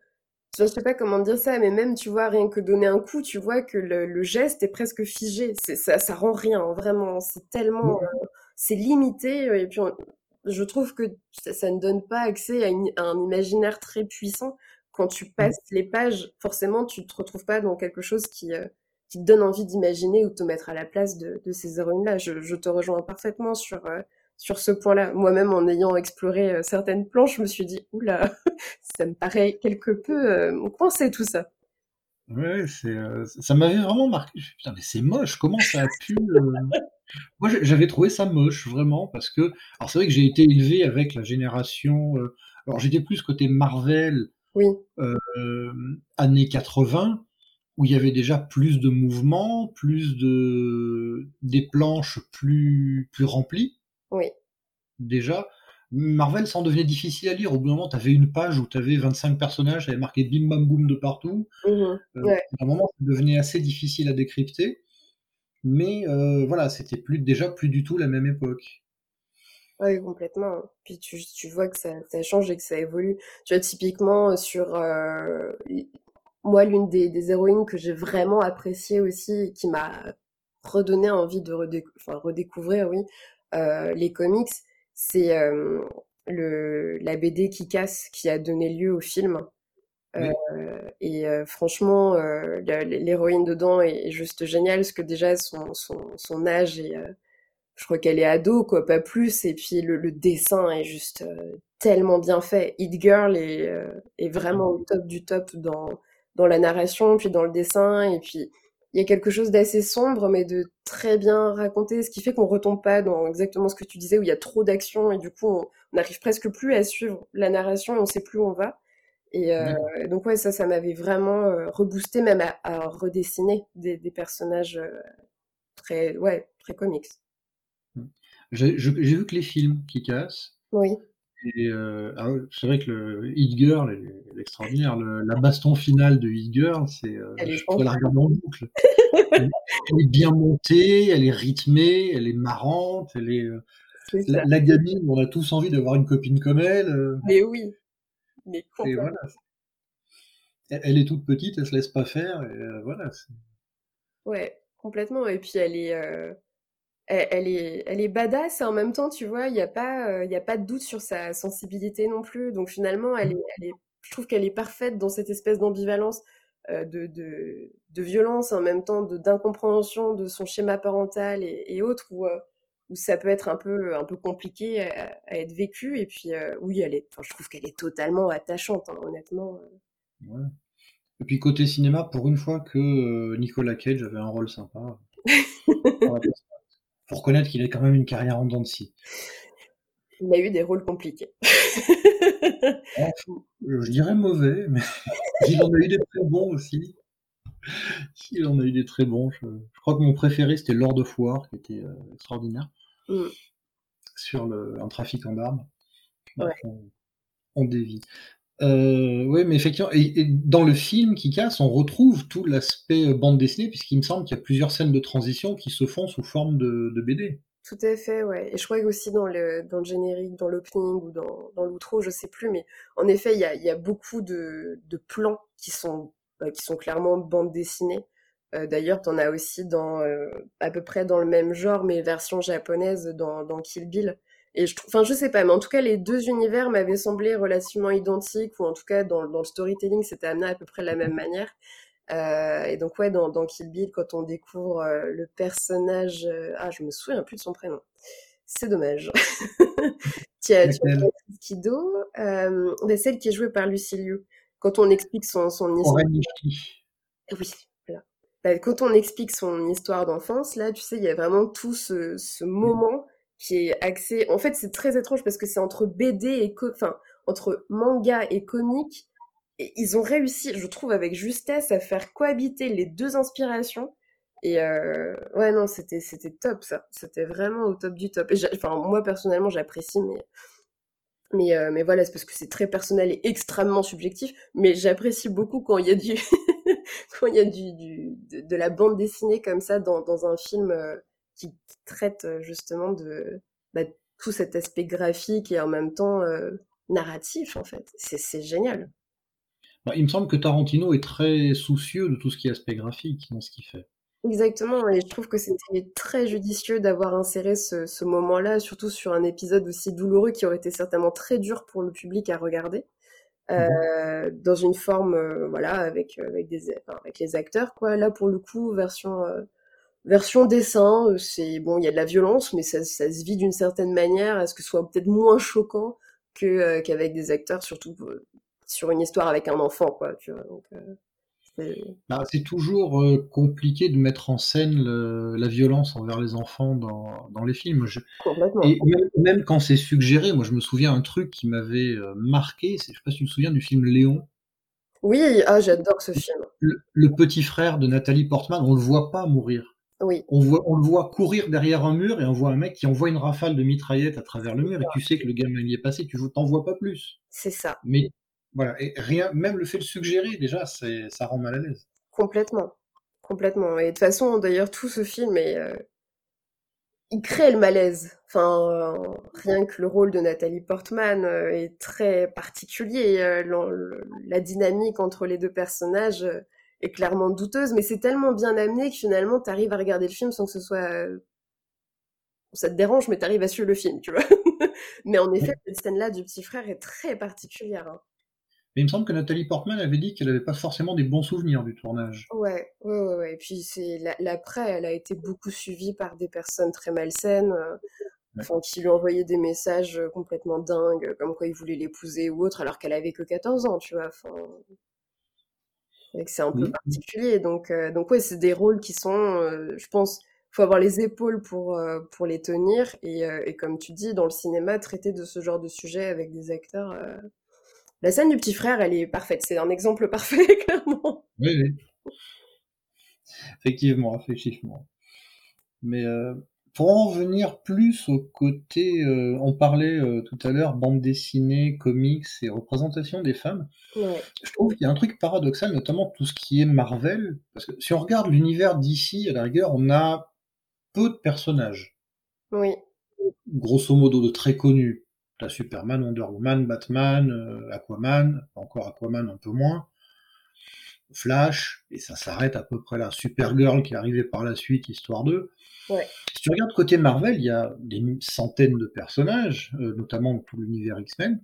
je sais pas comment dire ça, mais même tu vois rien que donner un coup, tu vois que le, geste est presque figé. C'est ça, ça rend rien vraiment. C'est tellement, euh, c'est limité et puis je trouve que ça, ne donne pas accès à, un imaginaire très puissant. Quand tu passes les pages, forcément, tu te retrouves pas dans quelque chose qui euh, qui te donne envie d'imaginer ou de te mettre à la place de, ces héroïnes-là. Je, te rejoins parfaitement sur, euh, sur ce point-là. Moi-même, en ayant exploré euh, certaines planches, je me suis dit, oula, ça me paraît quelque peu coincé tout ça. Ouais, c'est, ça m'avait vraiment marqué. Putain, mais c'est moche, comment ça a pu. Moi, j'avais trouvé ça moche, vraiment, parce que. Alors, c'est vrai que j'ai été élevé avec la génération. Alors, j'étais plus côté Marvel, oui. années 80 où il y avait déjà plus de mouvements, plus de des planches plus plus remplies. Oui. Déjà, Marvel, ça en devenait difficile à lire. Au bout d'un moment, tu avais une page où tu avais 25 personnages, tu avais marqué bim bam boum de partout. Mmh euh, à un moment, ça devenait assez difficile à décrypter. Mais euh, voilà, c'était plus déjà plus du tout la même époque. Oui, complètement. Puis tu, tu vois que ça, ça, change et que ça évolue. Tu vois, typiquement, sur euh, moi, l'une des, héroïnes que j'ai vraiment appréciées aussi, et qui m'a redonné envie de redécouvrir, oui, euh, les comics, c'est euh, le, la BD qui casse, qui a donné lieu au film. Euh, et franchement, l'héroïne dedans est, juste géniale, parce que déjà son, son, âge est, je crois qu'elle est ado, quoi, pas plus. Et puis le, dessin est juste tellement bien fait. Hit Girl est, est vraiment au top du top dans dans la narration, puis dans le dessin, et puis il y a quelque chose d'assez sombre, mais de très bien raconté, ce qui fait qu'on retombe pas dans exactement ce que tu disais, où il y a trop d'action, et du coup, on n'arrive presque plus à suivre la narration, on sait plus où on va. Et euh, donc ouais, ça, ça m'avait vraiment euh, reboosté, même à, redessiner des, personnages euh, très, ouais, très comics. J'ai vu que les films qui cassent. Oui. Et euh, ah c'est vrai que le Hit Girl est, extraordinaire. la baston finale de Hit Girl, c'est, euh, je pourrais la regarder en boucle. elle, est bien montée, elle est rythmée, elle est marrante, elle est. Euh, la, gamine, on a tous envie d'avoir une copine comme elle. Mais oui. Mais voilà. Elle, est toute petite, elle se laisse pas faire, et voilà. Ouais, complètement. Et puis elle est elle, est, elle est badass et en même temps, tu vois, il n'y a, pas, euh, il a pas de doute sur sa sensibilité non plus. Donc finalement, elle est, elle est, je trouve qu'elle est parfaite dans cette espèce d'ambivalence euh, de, de, de, violence en même temps d'incompréhension de, son schéma parental et, autres, où, euh, où ça peut être un peu, un peu compliqué à, être vécu. Et puis, oui, elle est, je trouve qu'elle est totalement attachante, hein, honnêtement. Ouais. Et puis côté cinéma, pour une fois que Nicolas Cage avait un rôle sympa. faut reconnaître qu'il a quand même une carrière en dents de scie. Il a eu des rôles compliqués. je dirais mauvais, mais il en a eu des très bons aussi. Il en a eu des très bons. Je, crois que mon préféré, c'était Lord of War, qui était euh, extraordinaire. Mm. Sur le, un trafiquant d'armes. Ouais. on, dévie. Euh, oui, mais effectivement, et, dans le film qui casse, on retrouve tout l'aspect euh, bande dessinée, puisqu'il me semble qu'il y a plusieurs scènes de transition qui se font sous forme de, BD. Tout à fait, ouais. Et je crois aussi dans le, dans le générique, dans l'opening ou dans, l'outro, je sais plus, mais en effet, il y a, beaucoup de, plans qui sont, euh, qui sont clairement bande dessinée. Euh, D'ailleurs, en as aussi dans euh, à peu près dans le même genre, mais version japonaise dans Kill Bill. Et je enfin, je sais pas, mais en tout cas, les deux univers m'avaient semblé relativement identiques, ou en tout cas, dans, dans le storytelling, c'était amené à peu près de la même manière. Euh, et donc, ouais, dans, dans, Kill Bill, quand on découvre euh, le personnage, euh, ah, je me souviens plus de son prénom. C'est dommage. tu as, tu as Kido, bah, celle qui est jouée par Lucille Quand on explique son, son histoire. Oui, voilà. Bah, quand on explique son histoire d'enfance, là, tu sais, il y a vraiment tout ce, ce moment qui est axé. En fait, c'est très étrange parce que c'est entre BD et enfin entre manga et comique. Et ils ont réussi, je trouve, avec justesse, à faire cohabiter les deux inspirations. Et euh... ouais, non, c'était c'était top ça. C'était vraiment au top du top. Et enfin, moi personnellement, j'apprécie, mais Mais, euh, mais voilà, c'est parce que c'est très personnel et extrêmement subjectif. Mais j'apprécie beaucoup quand il y a du, quand il y a du, du de, la bande dessinée comme ça dans, dans un film euh, qui, traite euh, justement de bah, tout cet aspect graphique et en même temps narratif en fait. C'est génial. Bah, il me semble que Tarantino est très soucieux de tout ce qui est aspect graphique dans ce qu'il fait. Exactement, et je trouve que c'était très judicieux d'avoir inséré ce, ce moment-là, surtout sur un épisode aussi douloureux qui aurait été certainement très dur pour le public à regarder, mmh euh, dans une forme, euh, voilà, avec avec des, avec les acteurs, quoi. Là, pour le coup, version euh, version dessin, euh, c'est bon, il y a de la violence, mais ça, ça se vit d'une certaine manière, à ce que ce soit peut-être moins choquant que qu'avec des acteurs, surtout sur une histoire avec un enfant, quoi. Tu vois, donc, bah, c'est toujours euh, compliqué de mettre en scène la violence envers les enfants dans, dans les films. Et même, quand c'est suggéré, moi je me souviens un truc qui m'avait euh, marqué, je sais pas si tu me souviens du film Léon. Oui, ah, j'adore ce film. Le, petit frère de Nathalie Portman, on le voit pas mourir. Oui. On, voit, on le voit courir derrière un mur et on voit un mec qui envoie une rafale de mitraillette à travers le mur et tu sais que le gamin y est passé, tu t'en vois pas plus. C'est ça. Mais voilà, et rien, même le fait de suggérer, déjà, ça rend mal à l'aise. Complètement, complètement. Et de toute façon, d'ailleurs, tout ce film est, euh, il crée le malaise. Enfin, rien que le rôle de Nathalie Portman euh, est très particulier. Euh, la dynamique entre les deux personnages est clairement douteuse, mais c'est tellement bien amené que finalement, tu arrives à regarder le film sans que ce soit ça te dérange, mais tu arrives à suivre le film, tu vois. mais en effet, cette scène-là du petit frère est très particulière. Hein. Mais il me semble que Nathalie Portman avait dit qu'elle n'avait pas forcément des bons souvenirs du tournage. Ouais, ouais, ouais. Et puis c'est l'après, elle a été beaucoup suivie par des personnes très malsaines, euh, qui lui envoyaient des messages euh, complètement dingues, comme quoi ils voulaient l'épouser ou autre, alors qu'elle avait que 14 ans, tu vois. Enfin, c'est un peu particulier. Donc, euh, donc ouais, c'est des rôles qui sont, je pense, faut avoir les épaules pour pour les tenir. Et, et, comme tu dis, dans le cinéma, traiter de ce genre de sujet avec des acteurs la scène du petit frère, elle est parfaite. C'est un exemple parfait, clairement. Oui, oui. Effectivement, effectivement. Mais euh, pour en venir plus au côté, euh, on parlait euh, tout à l'heure bande dessinée, comics et représentation des femmes. Je trouve qu'il y a un truc paradoxal, notamment tout ce qui est Marvel, parce que si on regarde l'univers d'ici, à la rigueur, on a peu de personnages. Oui. Grosso modo, de très connus. T'as Superman, Wonder Woman, Batman, euh, Aquaman, encore Aquaman un peu moins, Flash, et ça s'arrête à peu près là. Supergirl qui est arrivée par la suite, histoire d'eux. Si tu regardes côté Marvel, il y a des centaines de personnages, euh, notamment tout l'univers X-Men.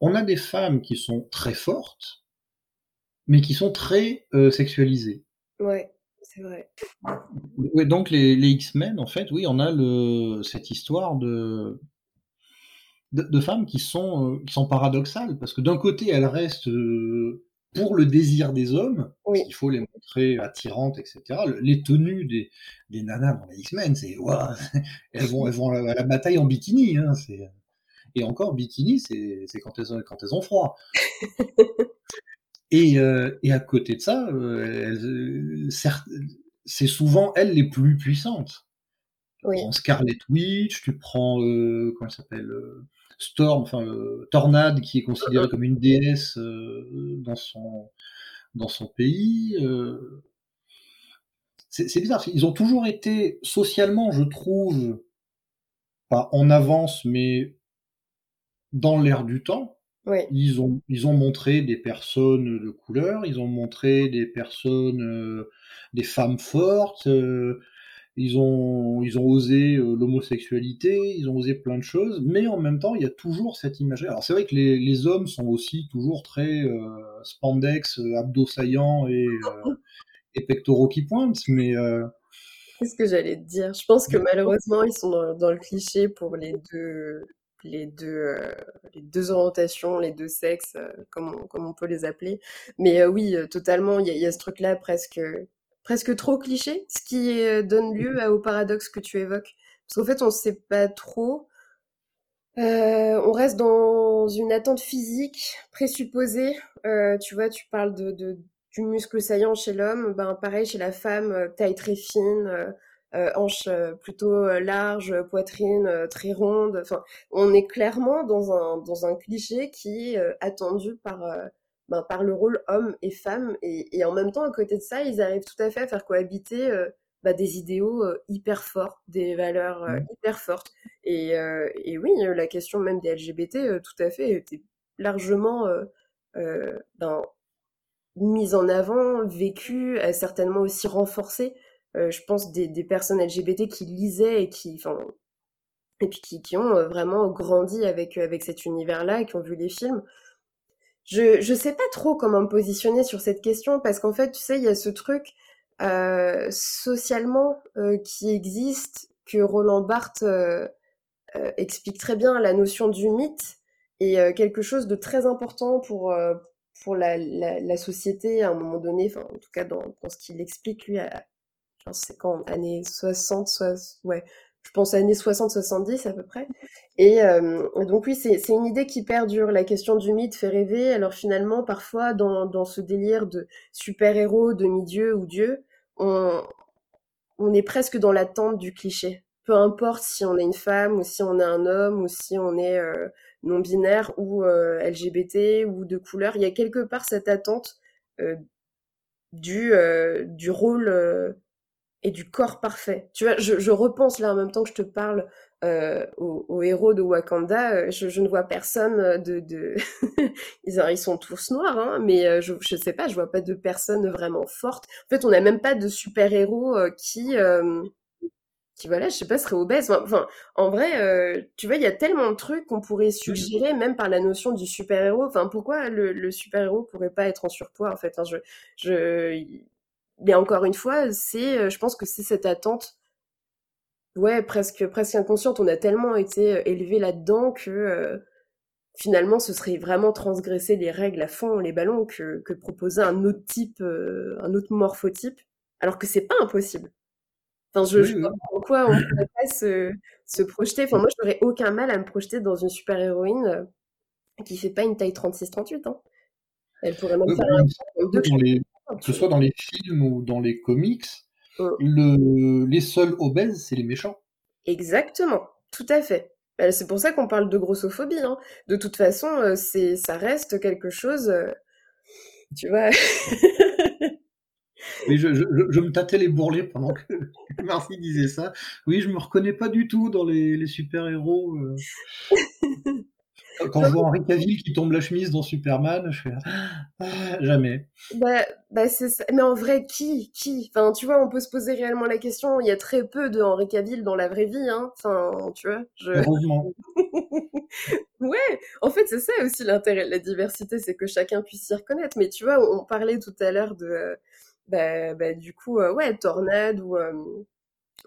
On a des femmes qui sont très fortes, mais qui sont très euh, sexualisées. Ouais, c'est vrai. donc les, les X-Men, en fait, oui, on a le, cette histoire de de, femmes qui sont, euh, qui sont paradoxales, parce que d'un côté, elles restent pour le désir des hommes, il faut les montrer attirantes, etc. Les tenues des, des nanas dans les X-Men, c'est elles vont, elles vont à la, bataille en bikini. Hein, et encore, bikini, c'est quand elles, quand elles ont froid. et, euh, et à côté de ça, c'est souvent elles les plus puissantes. Oui. Scarlet Witch, tu prends, comment elle s'appelle Storm, enfin euh, Tornade, qui est considérée comme une déesse euh, dans son dans son pays. Euh, c'est bizarre. Ils ont toujours été socialement, je trouve, pas en avance, mais dans l'air du temps. Ils ont ils ont montré des personnes de couleur, ils ont montré des personnes, des femmes fortes ils ont, ils ont osé euh, l'homosexualité, ils ont osé plein de choses, mais en même temps, il y a toujours cette image. Alors c'est vrai que les, les, hommes sont aussi toujours très euh, spandex, euh, abdos saillants et, et, pectoraux qui pointent, mais... Qu'est-ce que j'allais te dire Je pense que malheureusement, ils sont dans, le cliché pour les deux, les deux, les deux orientations, les deux sexes, comme, on, comme on peut les appeler. Mais oui, totalement, il y, y, a ce truc-là presque presque trop cliché, ce qui euh, donne lieu au paradoxe que tu évoques. Parce qu'en fait, on ne sait pas trop. Euh, on reste dans une attente physique présupposée. Euh, tu vois, tu parles de, du muscle saillant chez l'homme. Ben, pareil, chez la femme, taille très fine, hanches plutôt larges, poitrine très ronde. Enfin, on est clairement dans un dans un cliché qui est attendu par ben, par le rôle homme et femme. Et, et, en même temps, à côté de ça, ils arrivent tout à fait à faire cohabiter bah, des idéaux hyper forts, des valeurs mmh. hyper fortes. Et, et, oui, la question même des LGBT, tout à fait, était largement ben, mise en avant, vécue, certainement aussi renforcée. je pense des, des, personnes LGBT qui lisaient et qui, enfin, et puis qui, qui ont vraiment grandi avec avec cet univers-là et qui ont vu les films. Je je sais pas trop comment me positionner sur cette question parce qu'en fait, tu sais, il y a ce truc euh, socialement qui existe que Roland Barthes explique très bien la notion du mythe est quelque chose de très important pour pour la, la, la, société à un moment donné, enfin en tout cas dans, dans ce qu'il explique lui à, je sais quand, années 60, soit, ouais, je pense années 60-70 à peu près. Et euh, donc oui, c'est une idée qui perdure. La question du mythe fait rêver. Alors finalement, parfois, dans, ce délire de super-héros, demi-dieu ou dieu, on, est presque dans l'attente du cliché. Peu importe si on est une femme ou si on est un homme ou si on est euh, non-binaire ou euh, LGBT ou de couleur. Il y a quelque part cette attente du rôle et du corps parfait. Tu vois, je, je, repense là en même temps que je te parle aux, aux, héros de Wakanda. Je, je, ne vois personne de... de... ils, ils, sont tous noirs, hein, mais je, je sais pas, je vois pas de personnes vraiment fortes. En fait, on n'a même pas de super-héros qui qui voilà, je sais pas, serait obèse. Enfin, en vrai, euh, tu vois, il y a tellement de trucs qu'on pourrait suggérer, même par la notion du super-héros. Enfin, pourquoi le, le super-héros pourrait pas être en surpoids, en fait enfin, je, je... Mais encore une fois, c'est, euh, je pense que c'est cette attente, ouais, presque, presque inconsciente. On a tellement été euh, élevé là-dedans que finalement, ce serait vraiment transgresser les règles à fond, les ballons, que, que proposer un autre type, un autre morphotype, alors que c'est pas impossible. Enfin, je, je vois pourquoi on ne pourrait pas se, se projeter. Enfin, moi, je n'aurais aucun mal à me projeter dans une super-héroïne euh, qui fait pas une taille 36-38. Hein. Elle pourrait même faire un Que ce soit dans les films ou dans les comics, le, les seuls obèses, c'est les méchants. Exactement, tout à fait. Bah, c'est pour ça qu'on parle de grossophobie. Hein. De toute façon, euh, c'est, ça reste quelque chose, euh, tu vois. Oui, je, je, je, me tâtais les bourrelets pendant que Marcy disait ça. Oui, je me reconnais pas du tout dans les, les super-héros. Euh. Quand je vois Henri Cavill qui tombe la chemise dans Superman, je fais ah, jamais. Bah, bah c'est ça. Mais en vrai, qui, qui? Enfin, tu vois, on peut se poser réellement la question. Il y a très peu de Henri Cavill dans la vraie vie, hein. Enfin, tu vois. Je... Heureusement. ouais. En fait, c'est ça aussi l'intérêt de la diversité, c'est que chacun puisse s'y reconnaître. Mais tu vois, on parlait tout à l'heure de bah, bah, du coup, euh, ouais, tornade ou, euh,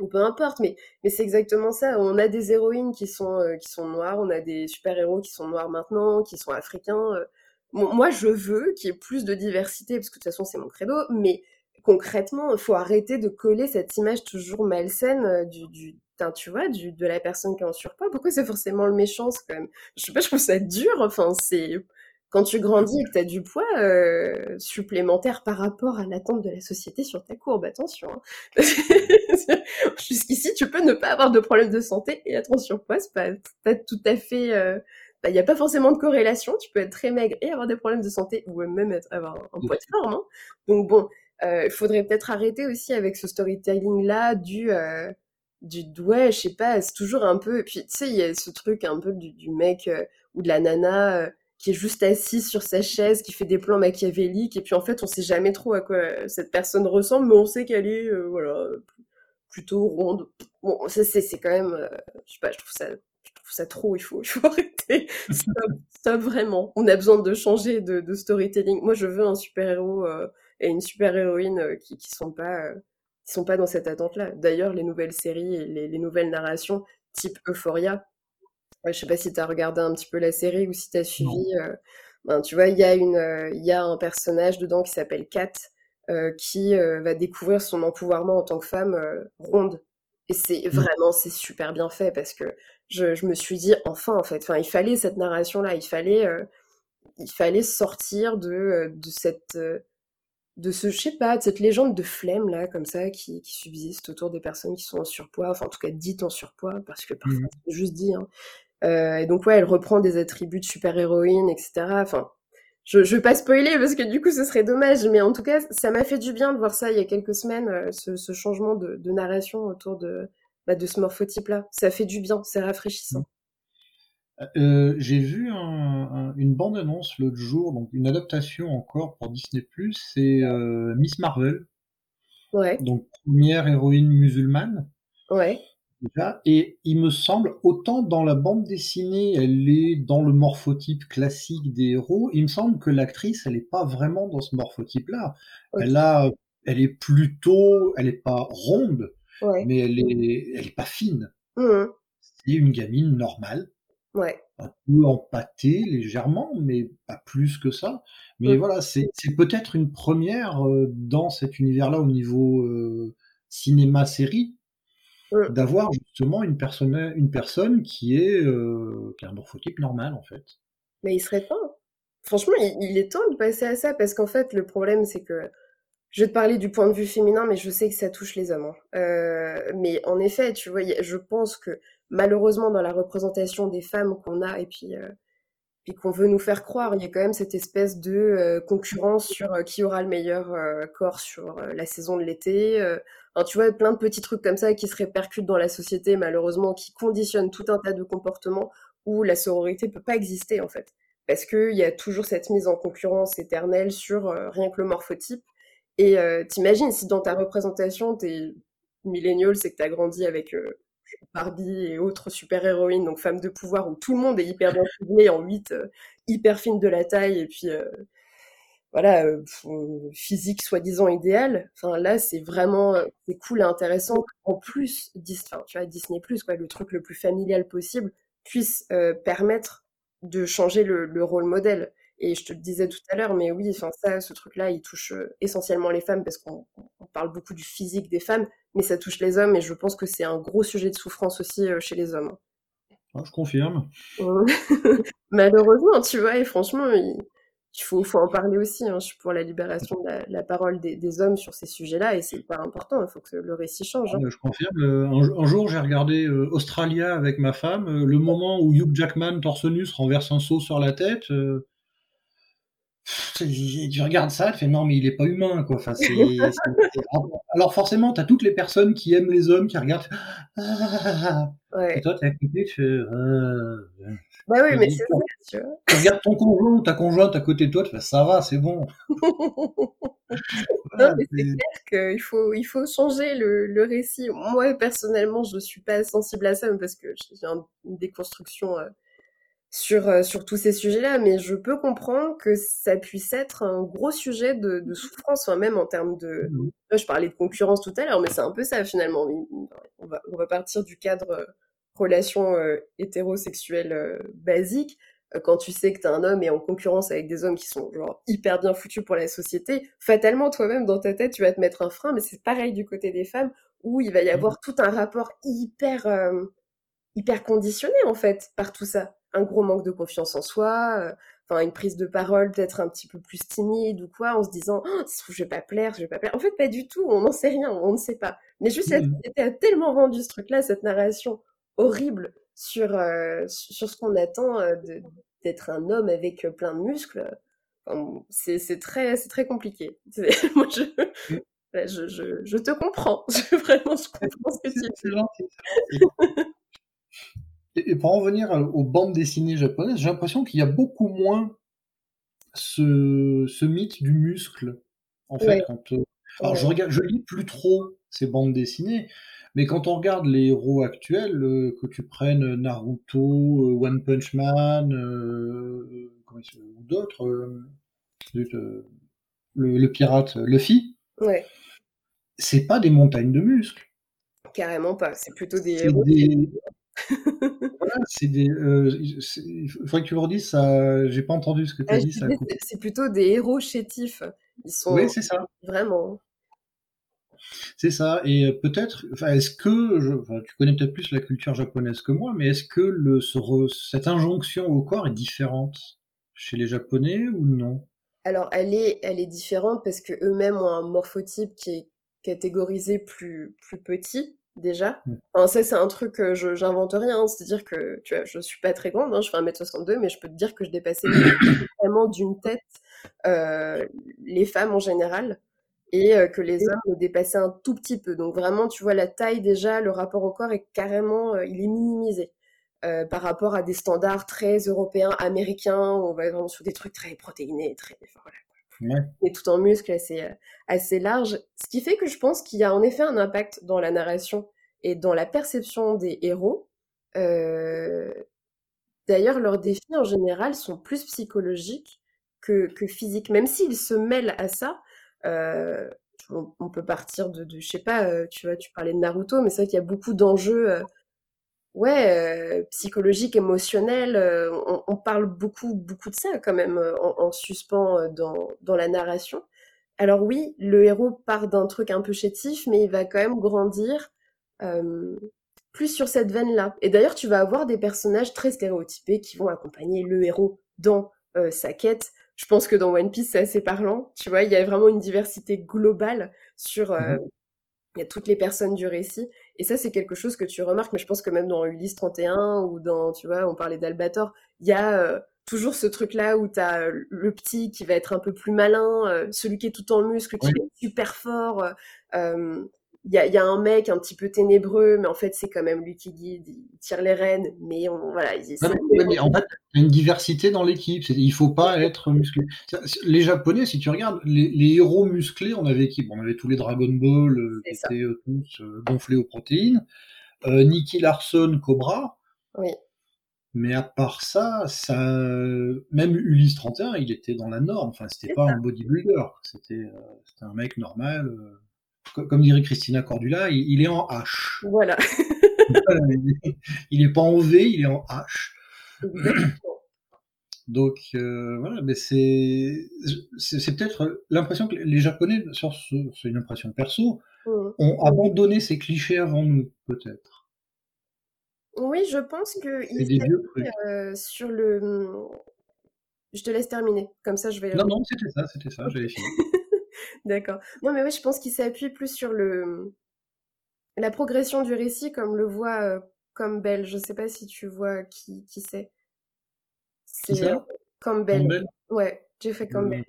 ou peu importe, mais, mais c'est exactement ça. On a des héroïnes qui sont, euh, qui sont noires, on a des super-héros qui sont noirs maintenant, qui sont africains. moi, je veux qu'il y ait plus de diversité, parce que de toute façon, c'est mon credo, mais concrètement, il faut arrêter de coller cette image toujours malsaine du, du tu vois, du, de la personne qui est en surpoids. Pourquoi c'est forcément le méchant quand même Je sais pas, je trouve ça dur. Enfin, c'est quand tu grandis et que tu as du poids euh, supplémentaire par rapport à l'attente de la société sur ta courbe, attention. Hein. Jusqu'ici, tu peux ne pas avoir de problème de santé et être en surpoids, c'est pas, tout à fait... Il euh, bah, n'y a pas forcément de corrélation, tu peux être très maigre et avoir des problèmes de santé, ou même être, avoir un, poids de forme. Hein. Donc bon, euh, il faudrait peut-être arrêter aussi avec ce storytelling-là du... Du ouais, je sais pas, c'est toujours un peu... Puis, tu sais, il y a ce truc un peu du mec ou de la nana qui est juste assise sur sa chaise, qui fait des plans machiavéliques, et puis en fait, on sait jamais trop à quoi cette personne ressemble, mais on sait qu'elle est, euh, voilà, plutôt ronde. Bon, ça, c'est, c'est quand même, euh, je sais pas, je trouve ça, je trouve ça trop, il faut, il faut arrêter. ça vraiment. On a besoin de changer de, storytelling. Moi, je veux un super-héros euh, et une super-héroïne qui, qui sont pas, qui sont pas dans cette attente-là. D'ailleurs, les nouvelles séries et les, les nouvelles narrations, type Euphoria, je sais pas si tu as regardé un petit peu la série ou si tu as suivi. Euh, ben, tu vois, il y, a une, euh, y a un personnage dedans qui s'appelle Kat euh, qui va découvrir son empouvoirment en tant que femme ronde. Et c'est mmh. vraiment, c'est super bien fait parce que je, je, me suis dit, enfin, en fait, enfin, il fallait cette narration-là, il fallait, il fallait sortir de, de cette de ce, je sais pas, de cette légende de flemme là, comme ça, qui, qui subsiste autour des personnes qui sont en surpoids, enfin en tout cas dites en surpoids, parce que parfois Mmh. c'est juste dit. Hein. Euh, et donc ouais, elle reprend des attributs de super-héroïne, etc. Enfin, je, je vais pas spoiler parce que du coup ce serait dommage, mais en tout cas ça m'a fait du bien de voir ça il y a quelques semaines, euh, ce, ce changement de, de narration autour de, bah, de ce morphotype-là. Ça fait du bien, c'est rafraîchissant. Euh, j'ai vu un, un, une bande-annonce l'autre jour, donc une adaptation encore pour Disney+, c'est euh, Miss Marvel, Ouais, donc première héroïne musulmane. ouais, déjà, et il me semble, autant dans la bande dessinée, elle est dans le morphotype classique des héros, il me semble que l'actrice, elle est pas vraiment dans ce morphotype-là. Elle a, elle est plutôt, elle est pas ronde, ouais, mais elle est, elle est pas fine. Mhm. C'est une gamine normale, ouais, un peu empâtée légèrement, mais pas plus que ça. Mais Mhm. voilà, c'est peut-être une première euh, dans cet univers-là au niveau euh, cinéma-série. D'avoir justement une personne, une personne qui est euh, qui a un morphotype normal en fait. Mais il serait temps. Franchement, il, il est temps de passer à ça parce qu'en fait, le problème, c'est que je vais te parler du point de vue féminin, mais je sais que ça touche les hommes. hein. Euh, mais en effet, tu vois, je pense que malheureusement, dans la représentation des femmes qu'on a et puis, euh, qu'on veut nous faire croire, il y a quand même cette espèce de euh, concurrence sur euh, qui aura le meilleur euh, corps sur la saison de l'été. tu vois, plein de petits trucs comme ça qui se répercutent dans la société, malheureusement, qui conditionnent tout un tas de comportements où la sororité peut pas exister, en fait. Parce qu'il y a toujours cette mise en concurrence éternelle sur rien que le morphotype. Et t'imagines, si dans ta représentation, t'es millénial, c'est que t'as grandi avec Barbie et autres super-héroïnes, donc femmes de pouvoir, où tout le monde est hyper bien filmé en 8, hyper fine de la taille, et puis euh, voilà, euh, euh, physique soi-disant idéal. Enfin là, c'est vraiment euh, cool et intéressant. En plus, Dis- tu vois, Disney+, quoi, le truc le plus familial possible, puisse euh, permettre de changer le rôle modèle. Et je te le disais tout à l'heure, mais oui, enfin ça, ce truc-là, il touche euh, essentiellement les femmes parce qu'on on parle beaucoup du physique des femmes, mais ça touche les hommes et je pense que c'est un gros sujet de souffrance aussi euh, chez les hommes. Ah, je confirme. Malheureusement, tu vois, et franchement, il, il faut, faut en parler aussi. hein. Je suis pour la libération de la, la parole des, des hommes sur ces sujets-là et c'est hyper important. Il faut que le récit change. Ah, hein. Je confirme. Euh, Un, un jour, j'ai regardé euh, Australia avec ma femme. Le moment où Hugh Jackman, torse nu, se renverse un seau sur la tête. euh, tu regardes ça, tu fais non, mais il est pas humain, quoi. Enfin, c'est, c'est- c'est- Alors, forcément, t'as toutes les personnes qui aiment les hommes qui regardent. Ah, Ouais. et toi, t'es à côté, tu fais. euh, Bah oui, tu mais dis, c'est ça, tu vois. tu regardes ton conjoint ou ta conjointe à côté de toi, tu fais ça va, c'est bon. Non, Voilà, mais c'est clair qu'il faut, il faut changer le, le récit. Moi, personnellement, je suis pas sensible à ça parce que j'ai un- une déconstruction euh, sur, euh, sur tous ces sujets-là, mais je peux comprendre que ça puisse être un gros sujet de, de souffrance, enfin, même en termes de... Là, je parlais de concurrence tout à l'heure, mais c'est un peu ça finalement. On va, on va partir du cadre euh, relation euh, hétérosexuelle euh, basique. Quand tu sais que t'es un homme et en concurrence avec des hommes qui sont genre hyper bien foutus pour la société, fatalement toi-même dans ta tête tu vas te mettre un frein, mais c'est pareil du côté des femmes où il va y avoir tout un rapport hyper euh, hyper conditionné en fait par tout ça. Un gros manque de confiance en soi, euh, enfin une prise de parole peut-être un petit peu plus timide ou quoi, en se disant oh, je vais pas plaire, je vais pas plaire. En fait, pas du tout, on n'en sait rien, on ne sait pas. Mais juste Mhm. société a tellement vendu ce truc-là, cette narration horrible sur euh, sur ce qu'on attend euh, d'être un homme avec euh, plein de muscles. Enfin, c'est c'est très c'est très compliqué. Moi je. Ouais, je, je, je te comprends. Vraiment, je comprends ce que tu dis. c'est gentil, c'est gentil. Et, pour en venir à- aux bandes dessinées japonaises, j'ai l'impression qu'il y a beaucoup moins ce, ce mythe du muscle. En fait, quand, euh, alors je regarde, je lis plus trop ces bandes dessinées, mais quand on regarde les héros actuels, euh, que tu prennes Naruto, euh, One Punch Man, euh, ou d'autres, euh, euh, le, le pirate Luffy, Ouais, c'est pas des montagnes de muscles. carrément pas. C'est plutôt des héros. des, Voilà, c'est des. euh, c'est- il faudrait que tu le redises, ça. J'ai pas entendu ce que tu Ah, as je dit, c'est plutôt des héros chétifs. Ils Oui, sont c'est ça. vraiment. C'est ça. Et euh, peut-être, enfin, est-ce que, je- enfin, tu connais peut-être plus la culture japonaise que moi, mais est-ce que le, ce re- cette injonction au corps est différente chez les Japonais ou non? Alors, elle est, elle est différente parce que eux-mêmes ont un morphotype qui est catégorisé plus, plus petit, déjà. Mm. Enfin, ça, c'est un truc que je, j'invente rien. hein. C'est-à-dire que, tu vois, je suis pas très grande, hein, je fais 1m62, mais je peux te dire que je dépassais vraiment d'une tête euh, les femmes en général et euh, que les hommes me dépassaient un tout petit peu. Donc vraiment, tu vois, la taille déjà, le rapport au corps est carrément, euh, il est minimisé par rapport à des standards très européens, américains, on va vraiment sur des trucs très protéinés, très, enfin, voilà, Et tout en muscles assez, euh, assez large. Ce qui fait que je pense qu'il y a en effet un impact dans la narration et dans la perception des héros. Euh, D'ailleurs, leurs défis en général sont plus psychologiques que, que physiques, même s'ils se mêlent à ça. euh, on, peut partir de, de je sais pas, tu vois, tu parlais de Naruto, mais c'est vrai qu'il y a beaucoup d'enjeux, ouais, euh, psychologiques, émotionnels. euh, on, on parle beaucoup, beaucoup de ça quand même euh, en, en suspens euh, dans, dans la narration. Alors oui, le héros part d'un truc un peu chétif, mais il va quand même grandir euh, plus sur cette veine-là. Et d'ailleurs, tu vas avoir des personnages très stéréotypés qui vont accompagner le héros dans euh, sa quête. Je pense que dans One Piece, c'est assez parlant. Tu vois, il y a vraiment une diversité globale sur il y a toutes les personnes du récit. Et ça, c'est quelque chose que tu remarques, mais je pense que même dans Ulysse 31 ou dans, tu vois, on parlait d'Albator, il y a euh, toujours ce truc-là où tu as le petit qui va être un peu plus malin, euh, celui qui est tout en muscle, qui Oui. est super fort. euh, euh, il y a, il y a un mec un petit peu ténébreux, mais en fait, c'est quand même lui qui guide, il tire les rênes, mais on, voilà, il- Ouais, c'est- mais, ouais, mais en fait, il y a une diversité dans l'équipe. Il faut pas être musclé. Les Japonais, si tu regardes, les, les héros musclés, on avait qui? Bon, On avait tous les Dragon Ball euh, qui étaient euh, tous euh, gonflés aux protéines. Euh, Nicky Larson, Cobra. Oui. Mais à part ça, ça, même Ulysse 31, il était dans la norme. Enfin, c'était pas ça. un bodybuilder. C'était un mec normal. Co- Comme dirait Christina Cordula, il, il est en H. Voilà. il est pas en V, il est en H. Donc euh, voilà, mais c'est c'est peut-être l'impression que les Japonais, c'est une impression perso, Mhm. ont abandonné ces clichés avant nous, peut-être. Oui, je pense vieux trucs. euh, sur le... Je te laisse terminer, comme ça je vais... Non, non, c'était ça, c'était ça, j'avais fini. D'accord. Non, mais oui, je pense qu'il s'appuie plus sur le la progression du récit, comme le voit euh, Campbell. Je sais pas si tu vois qui, qui c'est. C'est ça? Campbell. Campbell? Ouais, Jeffrey Euh, Campbell.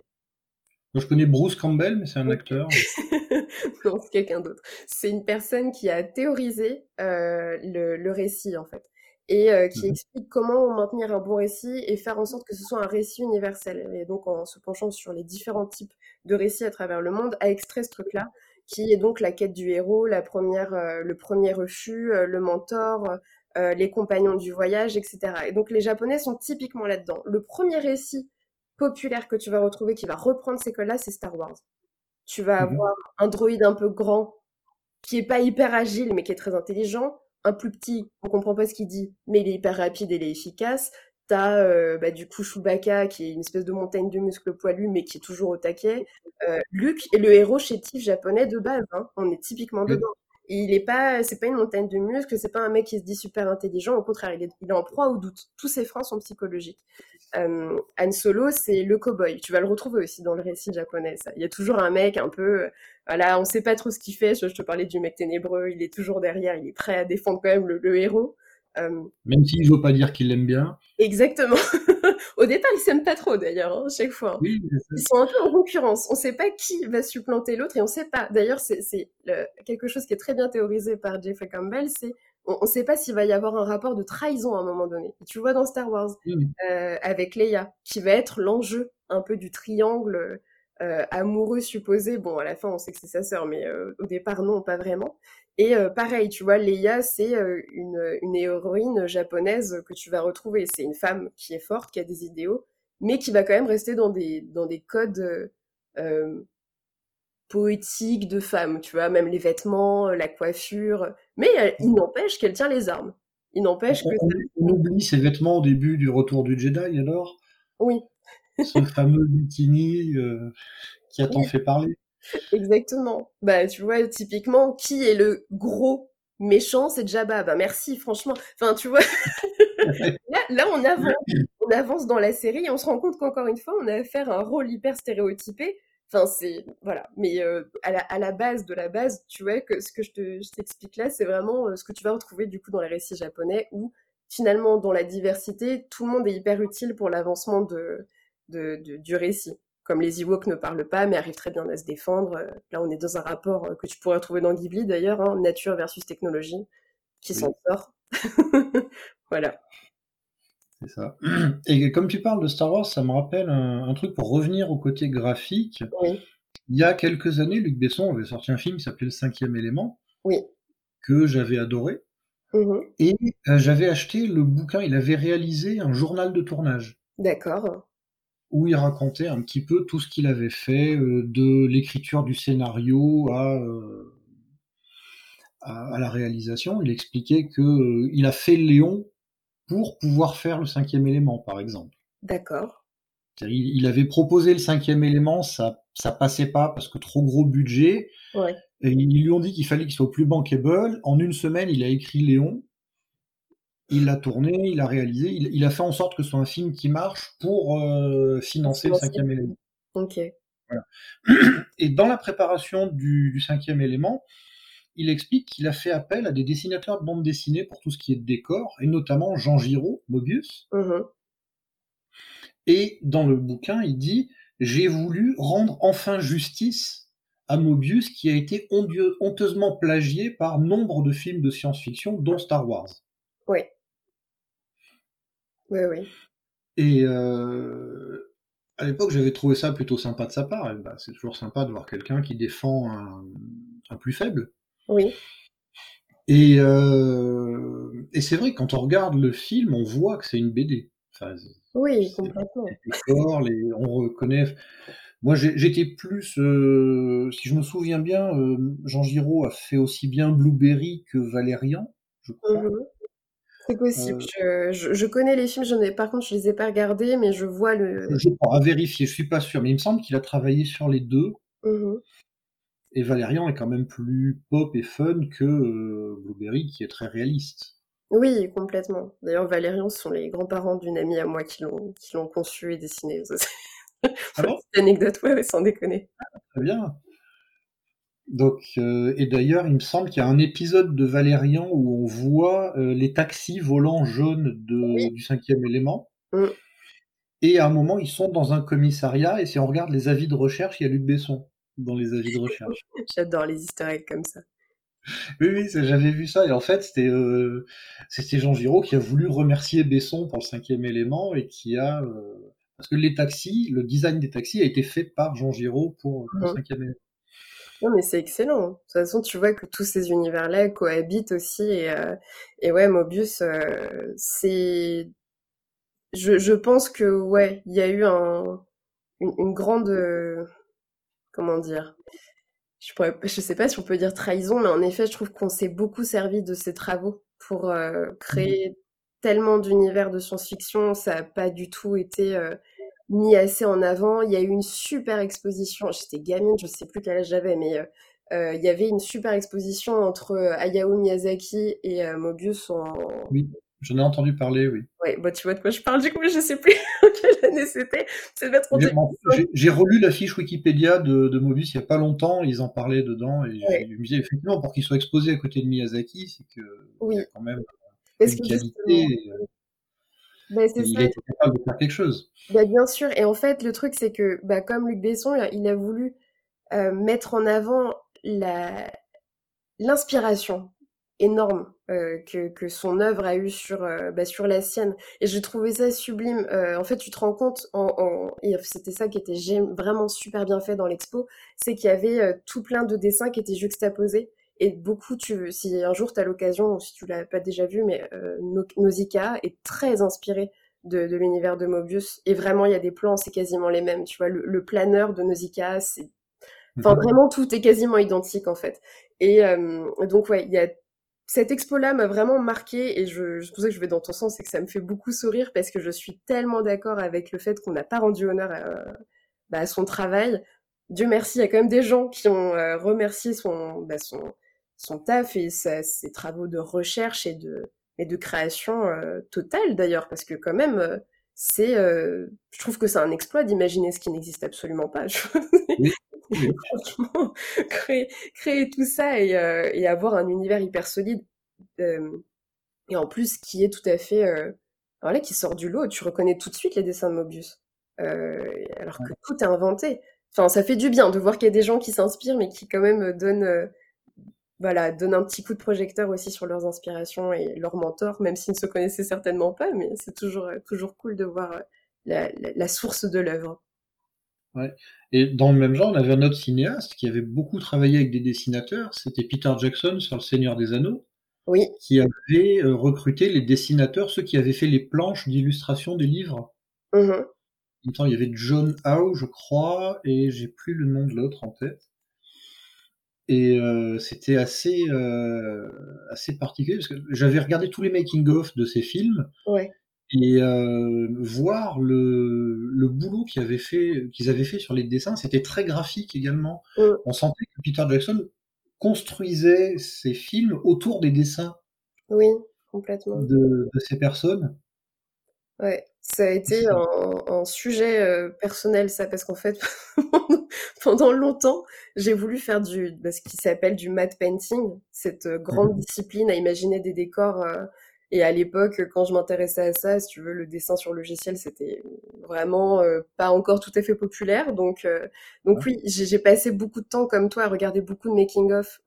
Moi, je connais Bruce Campbell, mais c'est un acteur. Non, c'est quelqu'un d'autre. C'est une personne qui a théorisé euh, le, le récit, en fait, et euh, qui Mhm. explique comment maintenir un bon récit et faire en sorte que ce soit un récit universel. Et donc, en se penchant sur les différents types de récits à travers le monde, a extrait ce truc-là, qui est donc la quête du héros, la première, euh, le premier refus, euh, le mentor, euh, les compagnons du voyage, etc. Et donc, les Japonais sont typiquement là-dedans. Le premier récit populaire que tu vas retrouver qui va reprendre ces codes-là, c'est Star Wars. Tu vas Mhm. avoir un droïde un peu grand, qui est pas hyper agile, mais qui est très intelligent. Un plus petit, on comprend pas ce qu'il dit, mais il est hyper rapide et il est efficace. T'as euh, bah, du coup Chewbacca, qui est une espèce de montagne de muscles poilus, mais qui est toujours au taquet. Euh, Luke est le héros chétif japonais de base, hein. On est typiquement Ouais. dedans. Et il est pas, c'est pas une montagne de muscles, c'est pas un mec qui se dit super intelligent, au contraire, il est, il est en proie au doute. Tous ses freins sont psychologiques. Euh, Han Solo, c'est le cow-boy. Tu vas le retrouver aussi dans le récit japonais, ça. Il y a toujours un mec un peu, euh, voilà, on sait pas trop ce qu'il fait. Je, je te parlais du mec ténébreux, il est toujours derrière, il est prêt à défendre quand même le, le héros. Euh, Même s'il veut pas dire qu'il l'aime bien. exactement. Au départ, ils s'aiment pas trop d'ailleurs, hein, chaque fois. hein. Oui, Ils sont un peu en concurrence. On sait pas qui va supplanter l'autre et on sait pas. D'ailleurs, c'est quelque chose qui est très bien théorisé par Jeffrey Campbell, c'est on, on sait pas s'il va y avoir un rapport de trahison à un moment donné. Et tu vois dans Star Wars, Oui. euh, avec Leia, qui va être l'enjeu un peu du triangle euh, amoureux supposé. Bon, à la fin, on sait que c'est sa sœur, mais euh, au départ, non, pas vraiment. Et euh, pareil, tu vois, Leia, c'est euh, une, une héroïne japonaise que tu vas retrouver. C'est une femme qui est forte, qui a des idéaux, mais qui va quand même rester dans des, dans des codes euh, euh, poétiques de femme, tu vois, même les vêtements, la coiffure. Mais euh, il n'empêche qu'elle tient les armes. Il n'empêche que... on- on oublie ses vêtements au début du retour du Jedi, alors? Oui, ce fameux bikini euh, qui a tant fait parler. Exactement. Bah, tu vois, typiquement, qui est le gros méchant, c'est Jabba. Bah, merci, franchement. Enfin, tu vois, là, là, on avance, on avance dans la série et on se rend compte qu'encore une fois, on a affaire à un rôle hyper stéréotypé. Enfin, c'est voilà. Mais euh, à, la, à, la, base de la base, tu vois que ce que je, te, je t'explique là, c'est vraiment euh, ce que tu vas retrouver du coup dans les récits japonais où finalement, dans la diversité, tout le monde est hyper utile pour l'avancement de, de, de, du récit. Comme les Ewoks ne parlent pas, mais arrivent très bien à se défendre. Euh, là, on est dans un rapport que tu pourrais retrouver dans Ghibli d'ailleurs, hein, nature versus technologie, qui oui. s'en sort. voilà. C'est ça. Et comme tu parles de Star Wars, ça me rappelle un, un truc pour revenir au côté graphique. Oui. Il y a quelques années, Luc Besson avait sorti un film qui s'appelait Le Cinquième Élément, oui. que j'avais adoré. Mmh. Et euh, j'avais acheté le bouquin, il avait réalisé un journal de tournage. D'accord. Où il racontait un petit peu tout ce qu'il avait fait, euh, de l'écriture du scénario à, euh, à, à, la réalisation. Il expliquait que euh, il a fait Léon pour pouvoir faire le cinquième élément, par exemple. D'accord. Il, il, avait proposé le cinquième élément, ça ça passait pas parce que trop gros budget. Ouais. Et ils lui ont dit qu'il fallait qu'il soit plus bankable. En une semaine, il a écrit Léon. Il l'a tourné, il a réalisé, il, il, a fait en sorte que ce soit un film qui marche pour euh, financer le cinquième élément. Ok. Voilà. Et dans la préparation du, du cinquième élément, il explique qu'il a fait appel à des dessinateurs de bande dessinée pour tout ce qui est décor, et notamment Jean Giraud, Mobius. Mmh. Et dans le bouquin, il dit J'ai voulu rendre enfin justice à Mobius qui a été honteusement plagié par nombre de films de science-fiction, dont Star Wars. Oui. Oui, oui. Et euh, à l'époque, j'avais trouvé ça plutôt sympa de sa part. Bah, c'est toujours sympa de voir quelqu'un qui défend un, un, plus faible. Oui. Et, euh, et c'est vrai, quand on regarde le film, on voit que c'est une BD. Enfin, oui, complètement. Les décors, les, on reconnaît. Moi, j'étais plus, euh, si je me souviens bien, euh, Jean Giraud a fait aussi bien Blueberry que Valérian, je crois. Mmh. C'est possible. Euh, je, connais les films, je ai, par contre, je les ai pas regardés, mais je vois le. Je à vérifier, je suis pas sûr, mais il me semble qu'il a travaillé sur les deux. Mmh. Et Valérian est quand même plus pop et fun que euh, Blueberry, qui est très réaliste. Oui, complètement. D'ailleurs, Valérian, ce sont les grands-parents d'une amie à moi qui l'ont qui l'ont conçu et dessiné. Ah bon? anecdote, ouais, ouais, sans déconner. Ah, très bien. Donc, euh, et d'ailleurs, il me semble qu'il y a un épisode de Valérian où on voit euh, les taxis volants jaunes de, Oui. du cinquième élément. Mm. Et à un moment, ils sont dans un commissariat, et si on regarde les avis de recherche, il y a Luc Besson dans les avis de recherche. J'adore les eggs comme ça. Oui, oui, j'avais vu ça, et en fait, c'était euh, Jean Giraud qui a voulu remercier Besson pour le cinquième élément, et qui a... euh, parce que les taxis, le design des taxis a été fait par Jean Giraud pour, pour le Mhm. cinquième élément. Non, mais c'est excellent. De toute façon, tu vois que tous ces univers-là cohabitent aussi. Et, euh, et ouais, Mobius, euh, c'est. Je, je pense que, ouais, il y a eu un, une, une grande. Comment dire? Je pourrais, je sais pas si on peut dire trahison, mais en effet, je trouve qu'on s'est beaucoup servi de ces travaux pour euh, créer tellement d'univers de science-fiction. Ça n'a pas du tout été euh, mis assez en avant. Il y a eu une super exposition. J'étais gamine, je sais plus quel âge j'avais, mais euh, il y avait une super exposition entre Hayao Miyazaki et Mobius en... Oui, j'en ai entendu parler, oui. Ouais, bah tu vois de quoi je parle du coup, mais je sais plus quelle année c'était. C'est J'ai relu la fiche Wikipédia de, de Mobius il n'y a pas longtemps, ils en parlaient dedans, et Ouais. je me disais, effectivement, pour qu'il soit exposé à côté de Miyazaki, c'est que Oui, y a quand même parce une que qualité, euh, bah, c'est il ça. a été capable de faire quelque chose. Bah, bien sûr. Et en fait, le truc, c'est que, bah, comme Luc Besson, il a voulu euh, mettre en avant la l'inspiration énorme euh, que, que son œuvre a eu sur, euh, bah, sur la sienne. Et j'ai trouvé ça sublime. Euh, en fait, tu te rends compte, en, en... et c'était ça qui était vraiment super bien fait dans l'expo, c'est qu'il y avait tout plein de dessins qui étaient juxtaposés. Et beaucoup, tu, si un jour tu as l'occasion, ou si tu l'as pas déjà vu, mais No- Nausicaa est très inspiré de, de l'univers de Mobius. Et vraiment, il y a des plans, c'est quasiment les mêmes. Tu vois, le, le planeur de Nausicaa, c'est Enfin, Mhm. vraiment, tout est quasiment identique, en fait. Et euh, donc, ouais, il y a... Cette expo-là m'a vraiment marqué et je, ça que je vais dans ton sens, c'est que ça me fait beaucoup sourire parce que je suis tellement d'accord avec le fait qu'on n'a pas rendu honneur à, bah, à son travail. Dieu merci, il y a quand même des gens qui ont euh, remercié son, bah, son, son taf et ses travaux de recherche et de, et de création totale d'ailleurs, parce que quand même, c'est, je trouve que c'est un exploit d'imaginer ce qui n'existe absolument pas. Franchement, créer, créer, tout ça et, et, avoir un univers hyper solide et en plus qui est tout à fait, voilà, qui sort du lot. Tu reconnais tout de suite les dessins de Mobius, alors que tout est inventé. Enfin, ça fait du bien de voir qu'il y a des gens qui s'inspirent, mais qui quand même donnent voilà, donne un petit coup de projecteur aussi sur leurs inspirations et leurs mentors, même s'ils ne se connaissaient certainement pas, mais c'est toujours, euh, toujours cool de voir euh, la, source de l'œuvre. Ouais. Et dans le même genre, on avait un autre cinéaste qui avait beaucoup travaillé avec des dessinateurs, c'était Peter Jackson sur Le Seigneur des Anneaux. Oui. Qui avait euh, recruté les dessinateurs, ceux qui avaient fait les planches d'illustration des livres. Mmh il y avait John Howe, je crois, et j'ai plus le nom de l'autre en tête. Et euh, c'était assez, euh, assez particulier parce que j'avais regardé tous les making-of de ces films. Et euh, voir le, le boulot qu'ils avaient, fait, qu'ils avaient fait sur les dessins, c'était très graphique également. On sentait que Peter Jackson construisait ses films autour des dessins. Oui, complètement. De, de ces personnes. Ouais, ça a été un, sujet euh, personnel, ça, parce qu'en fait, pendant longtemps, j'ai voulu faire du, bah, ce qui s'appelle du matte painting, cette euh, grande mmh discipline à imaginer des décors. Euh, et à l'époque, quand je m'intéressais à ça, si tu veux, le dessin sur logiciel, c'était vraiment pas encore tout à fait populaire. Donc, donc oui, j'ai passé beaucoup de temps comme toi à regarder beaucoup de making-of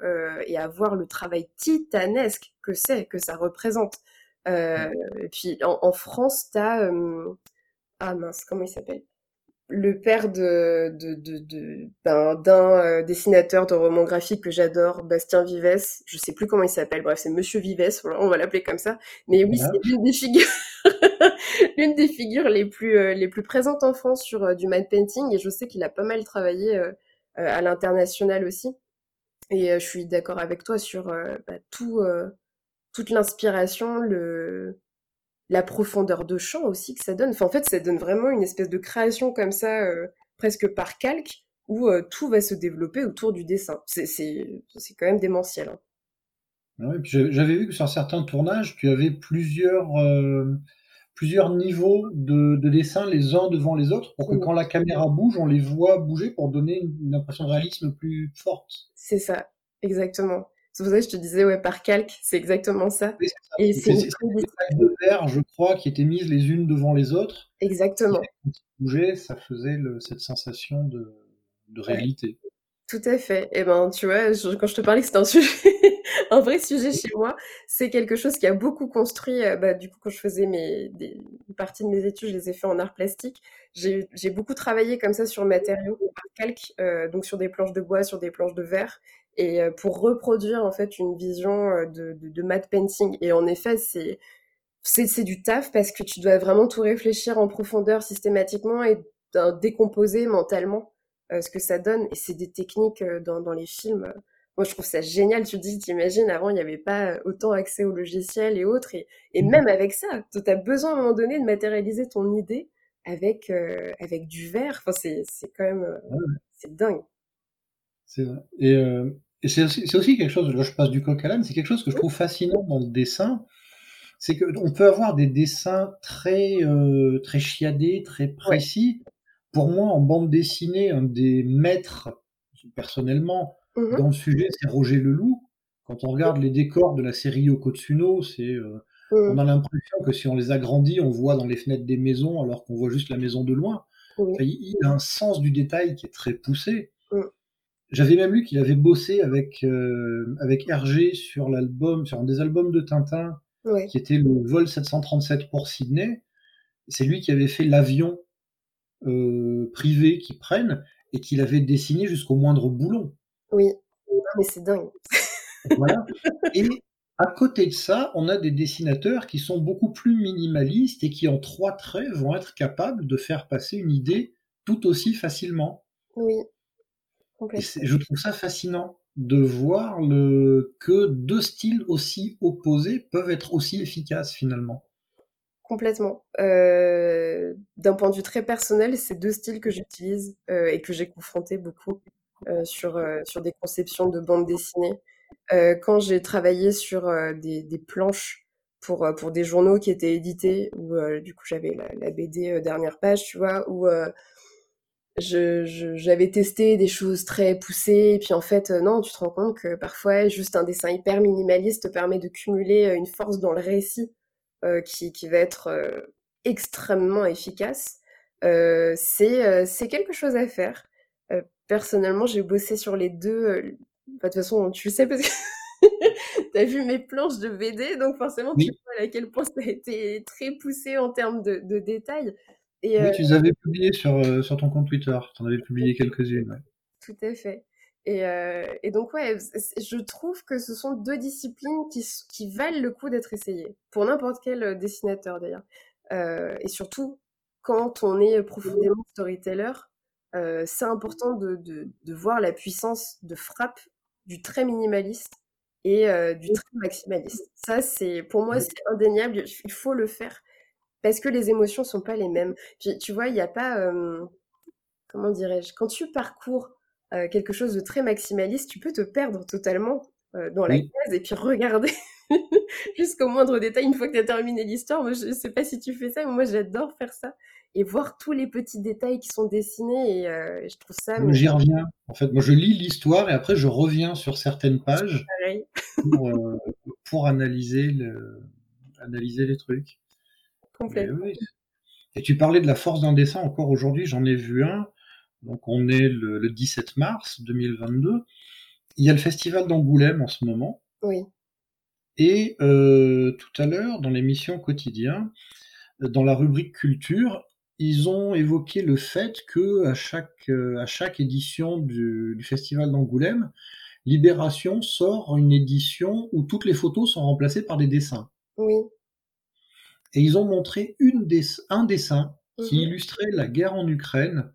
et à voir le travail titanesque que c'est, que ça représente. Euh, et puis en, France, t'as euh, ah mince, comment il s'appelle? Le père de d'un de, euh, dessinateur de romans graphiques que j'adore, Bastien Vives. Je sais plus comment il s'appelle. Bref, c'est Monsieur Vives. on va l'appeler comme ça. Mais oui, c'est l'une des figures, l'une des figures les plus les plus présentes en France sur du matte painting. Et je sais qu'il a pas mal travaillé à l'international aussi. Et je suis d'accord avec toi sur bah, tout toute l'inspiration, le, la profondeur de champ aussi que ça donne. Enfin, en fait, ça donne vraiment une espèce de création comme ça, euh, presque par calque, où euh, tout va se développer autour du dessin. C'est, quand même démentiel. Hein. Ah j'avais vu que sur certains tournages, tu avais plusieurs, euh, plusieurs niveaux de, de, dessin les uns devant les autres, pour que quand la caméra bouge, on les voit bouger pour donner une impression de réalisme plus forte. C'est ça, exactement. C'est pour ça que je te disais, ouais, par calque, c'est exactement ça. Et c'est des de verre, je crois, qui étaient mises les unes devant les autres. Exactement. Quand bougeait, ça faisait cette sensation de, réalité. Tout à fait. Et eh ben, tu vois, quand je te parlais que c'était un sujet, un vrai sujet chez moi, c'est quelque chose qui a beaucoup construit. Euh, bah, du coup, quand je faisais mes, des, une partie de mes études, je les ai fait en art plastique. J'ai beaucoup travaillé comme ça sur le matériau par calque, euh, donc sur des planches de bois, sur des planches de verre, et euh, pour reproduire en fait une vision euh, de, de, de matte painting. Et en effet, c'est c'est du taf parce que tu dois vraiment tout réfléchir en profondeur systématiquement et décomposer mentalement euh, ce que ça donne. Et c'est des techniques dans, dans les films. Moi, je trouve ça génial. Tu te dis, t'imagines, avant, il n'y avait pas autant accès aux logiciels et autres. Et, et mmh. même avec ça, tu as besoin à un moment donné de matérialiser ton idée avec, avec du verre. Enfin, c'est quand même... C'est dingue. C'est vrai. Et et c'est aussi, quelque chose, là je passe du coq à l'âne, c'est quelque chose que je trouve fascinant dans le dessin, c'est qu'on peut avoir des dessins très, euh, très chiadés, très précis. Pour moi, en bande dessinée, un des maîtres, personnellement, mmh dans le sujet, c'est Roger Leloup. Quand on regarde les décors de la série Yoko Tsuno, c'est, euh, mmh. on a l'impression que si on les agrandit, on voit dans les fenêtres des maisons, alors qu'on voit juste la maison de loin. il a un sens du détail qui est très poussé. J'avais même lu qu'il avait bossé avec, euh, avec Hergé sur l'album, sur un des albums de Tintin, qui était le vol 737 pour Sydney. C'est lui qui avait fait l'avion euh, privé qu'ils prennent et qu'il avait dessiné jusqu'au moindre boulon. Oui, mais c'est dingue. voilà. Et à côté de ça, on a des dessinateurs qui sont beaucoup plus minimalistes et qui en trois traits vont être capables de faire passer une idée tout aussi facilement. Oui je trouve ça fascinant de voir le, que deux styles aussi opposés peuvent être aussi efficaces finalement. Complètement. Euh, d'un point de vue très personnel, c'est deux styles que j'utilise euh, et que j'ai confronté beaucoup euh, sur, sur des conceptions de bande dessinée. quand j'ai travaillé sur des, des, planches pour, pour des journaux qui étaient édités, où du coup j'avais la, la, BD dernière page, tu vois, où j'avais je, testé des choses très poussées, et puis en fait, non, tu te rends compte que parfois, juste un dessin hyper minimaliste permet de cumuler une force dans le récit qui, qui va être extrêmement efficace. c'est c'est quelque chose à faire. personnellement, j'ai bossé sur les deux. de toute façon, tu le sais parce que tu as vu mes planches de BD, donc forcément, tu vois à quel point ça a été très poussé en termes de, de détails. Et, oui, tu les avais publiées sur, sur ton compte Twitter. Tu en avais publié quelques-unes. Tout à fait. Et, et, donc, ouais, je trouve que ce sont deux disciplines qui, qui valent le coup d'être essayées, pour n'importe quel dessinateur d'ailleurs. Euh, et surtout, quand on est profondément storyteller, euh, c'est important de, de, de, voir la puissance de frappe du trait minimaliste et euh, du trait maximaliste. Ça, c'est pour moi, c'est indéniable. Il faut le faire parce que les émotions sont pas les mêmes. Puis, tu vois, il n'y a pas, comment dirais-je, quand tu parcours quelque chose de très maximaliste, tu peux te perdre totalement dans la case et puis regarder jusqu'au moindre détail une fois que tu as terminé l'histoire. Moi, je sais pas si tu fais ça, mais moi, j'adore faire ça et voir tous les petits détails qui sont dessinés et, euh, je trouve ça. J'y reviens. En fait, moi, je lis l'histoire et après, je reviens sur certaines pages pour, euh, pour, analyser, le, analyser les trucs. Complètement. Et tu parlais de la force d'un dessin. Encore aujourd'hui, j'en ai vu un. Donc, on est le, le 17 mars 2022. Il y a le festival d'Angoulême en ce moment. Oui. Et euh, tout à l'heure, dans l'émission Quotidien, dans la rubrique culture, ils ont évoqué le fait que à chaque, euh, à chaque édition du, du Festival d'Angoulême, Libération sort une édition où toutes les photos sont remplacées par des dessins. Oui. Et ils ont montré une un dessin qui mmh illustrait la guerre en Ukraine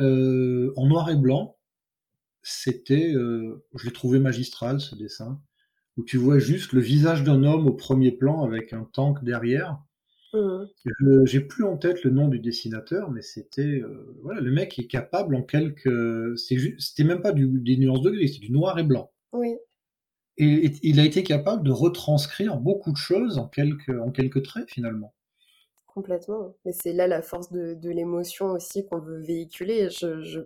euh, en noir et blanc. C'était, euh, je l'ai trouvé magistral ce dessin où tu vois juste le visage d'un homme au premier plan avec un tank derrière. Mmh. J'ai plus en tête le nom du dessinateur, mais c'était euh, voilà, le mec est capable en quelques. C'était même pas du, des nuances de gris, c'était du noir et blanc. Oui. Et, il a été capable de retranscrire beaucoup de choses en quelques, en quelques traits finalement. Complètement. Mais c'est là la force de, l'émotion aussi qu'on veut véhiculer.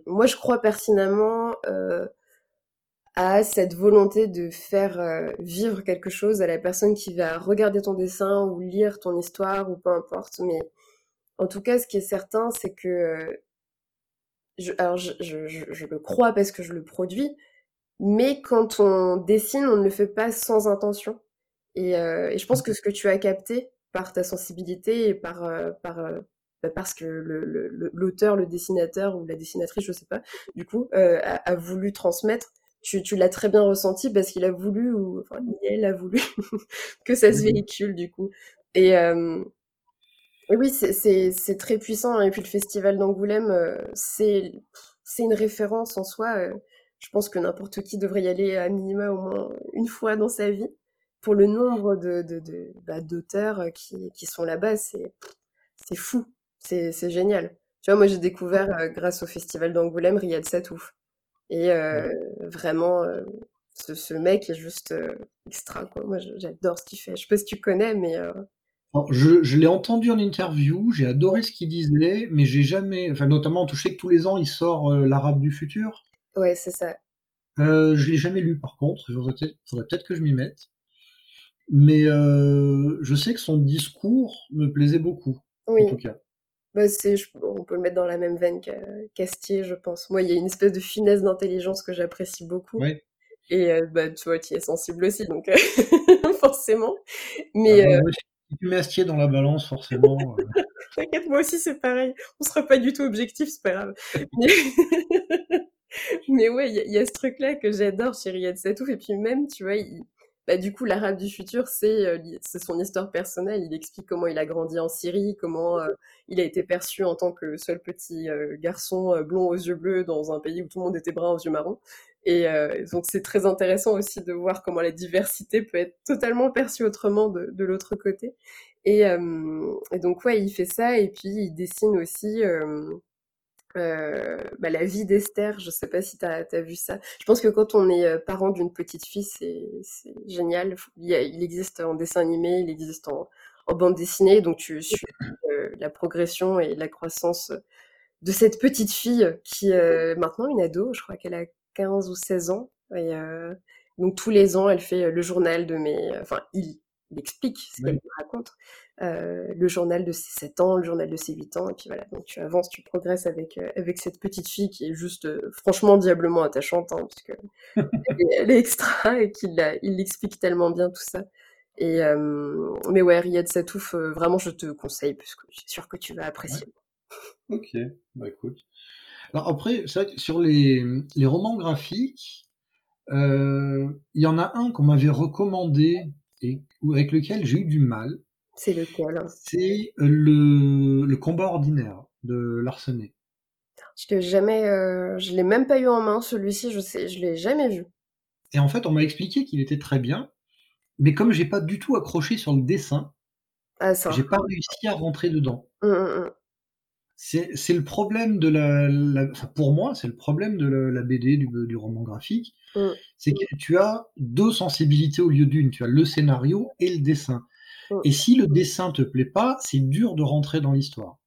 Moi, je crois pertinemment euh, à cette volonté de faire euh, vivre quelque chose à la personne qui va regarder ton dessin ou lire ton histoire ou peu importe. Mais en tout cas, ce qui est certain, c'est que euh, je, alors je, je, le crois parce que je le produis, mais quand on dessine, on ne le fait pas sans intention. Et, euh, et je pense que ce que tu as capté par ta sensibilité et par, par bah, parce que l'auteur, le, le, dessinateur ou la dessinatrice, je sais pas, du coup, a, a, voulu transmettre, tu, l'as très bien ressenti parce qu'il a voulu, ou enfin, elle a voulu que ça se mmh véhicule du coup. Et, oui, c'est très puissant. Et puis le festival d'Angoulême, euh, c'est une référence en soi. Je pense que n'importe qui devrait y aller à minima au moins une fois dans sa vie. Pour le nombre de, bah, d'auteurs qui, qui sont là-bas, c'est fou. C'est génial. Tu vois, moi j'ai découvert euh, grâce au festival d'Angoulême Riyad Satouf. Et euh, vraiment, euh, ce, ce, mec est juste extra, quoi. Moi, j'adore ce qu'il fait. Je sais pas si tu connais, mais. Je, je l'ai entendu en interview, j'ai adoré ce qu'il disait, mais j'ai jamais. Enfin, notamment, on touchait que tous les ans, il sort L'Arabe du futur. Ouais, c'est ça. Euh, je l'ai jamais lu, par contre. Il faudrait peut-être que je m'y mette. Mais euh, je sais que son discours me plaisait beaucoup. Oui. En tout cas. Bah, on peut le mettre dans la même veine qu'Astier, je pense. Moi, il y a une espèce de finesse d'intelligence que j'apprécie beaucoup. Et euh, bah, tu vois, tu es sensible aussi, donc forcément. Mais, ah, euh, si tu mets Astier dans la balance, forcément. T'inquiète, moi aussi, c'est pareil. On sera pas du tout objectif, c'est pas grave. Mais, ouais, il y, a ce truc-là que j'adore chez Riyad Satouf. Et puis même, tu vois, bah, du coup, l'arabe du futur, c'est euh, son histoire personnelle. Il explique comment il a grandi en Syrie, comment euh, il a été perçu en tant que seul petit euh, garçon blond aux yeux bleus dans un pays où tout le monde était brun aux yeux marrons. Et donc, c'est très intéressant aussi de voir comment la diversité peut être totalement perçue autrement de, de l'autre côté. Et, donc, ouais, il fait ça et puis il dessine aussi euh, bah, la vie d'Esther, je sais pas si tu as, vu ça. Je pense que quand on est euh, parent d'une petite fille, c'est génial. Il, existe en dessin animé, il existe en, bande dessinée, donc tu suis euh, la progression et la croissance de cette petite fille qui est maintenant une ado, je crois qu'elle a 15 ou 16 ans. Donc tous les ans, elle fait le journal de mes... Enfin, il, il explique ce qu'elle me raconte. Euh, le journal de ses 7 ans, le journal de ses 8 ans, et puis voilà, donc tu avances, tu progresses avec, euh, avec cette petite fille qui est juste euh, franchement diablement attachante, hein, parce que elle, est, extra et qu'il il explique tellement bien tout ça. Et, mais ouais, Riyad Satouf, vraiment je te conseille, parce que je suis sûr que tu vas apprécier. Ok, bah écoute. Alors après, c'est vrai que sur les, les romans graphiques, il y en a un qu'on m'avait recommandé et avec lequel j'ai eu du mal. C'est lequel? C'est le, le combat ordinaire de Larsenet. Je l'ai jamais, euh, je l'ai même pas eu en main celui-ci. Je sais, je l'ai jamais vu. Et en fait, on m'a expliqué qu'il était très bien, mais comme j'ai pas du tout accroché sur le dessin, ah, j'ai pas réussi à rentrer dedans. Hum, hum, hum. C'est le problème de la, pour moi, c'est le problème de la, BD, du, du, roman graphique, c'est que tu as deux sensibilités au lieu d'une. Tu as le scénario et le dessin. Et si le dessin te plaît pas, c'est dur de rentrer dans l'histoire.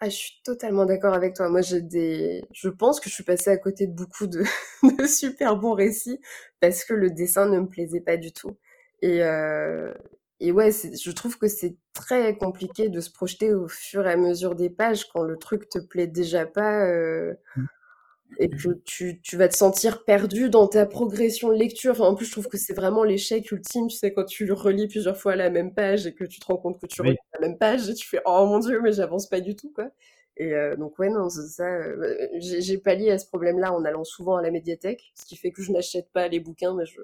Ah, je suis totalement d'accord avec toi. Moi, j'ai des, je pense que je suis passée à côté de beaucoup de, super bons récits parce que le dessin ne me plaisait pas du tout. Et, euh... et ouais, je trouve que c'est très compliqué de se projeter au fur et à mesure des pages quand le truc te plaît déjà pas. Euh... Mmh et que tu, tu, vas te sentir perdu dans ta progression de lecture. Enfin, en plus, je trouve que c'est vraiment l'échec ultime, tu sais, quand tu relis plusieurs fois la même page et que tu te rends compte que tu relis la même page et tu fais oh mon dieu, mais j'avance pas du tout, quoi. Et euh, donc ouais, non, ça. Euh, j'ai pallié à ce problème-là en allant souvent à la médiathèque, ce qui fait que je n'achète pas les bouquins, mais je,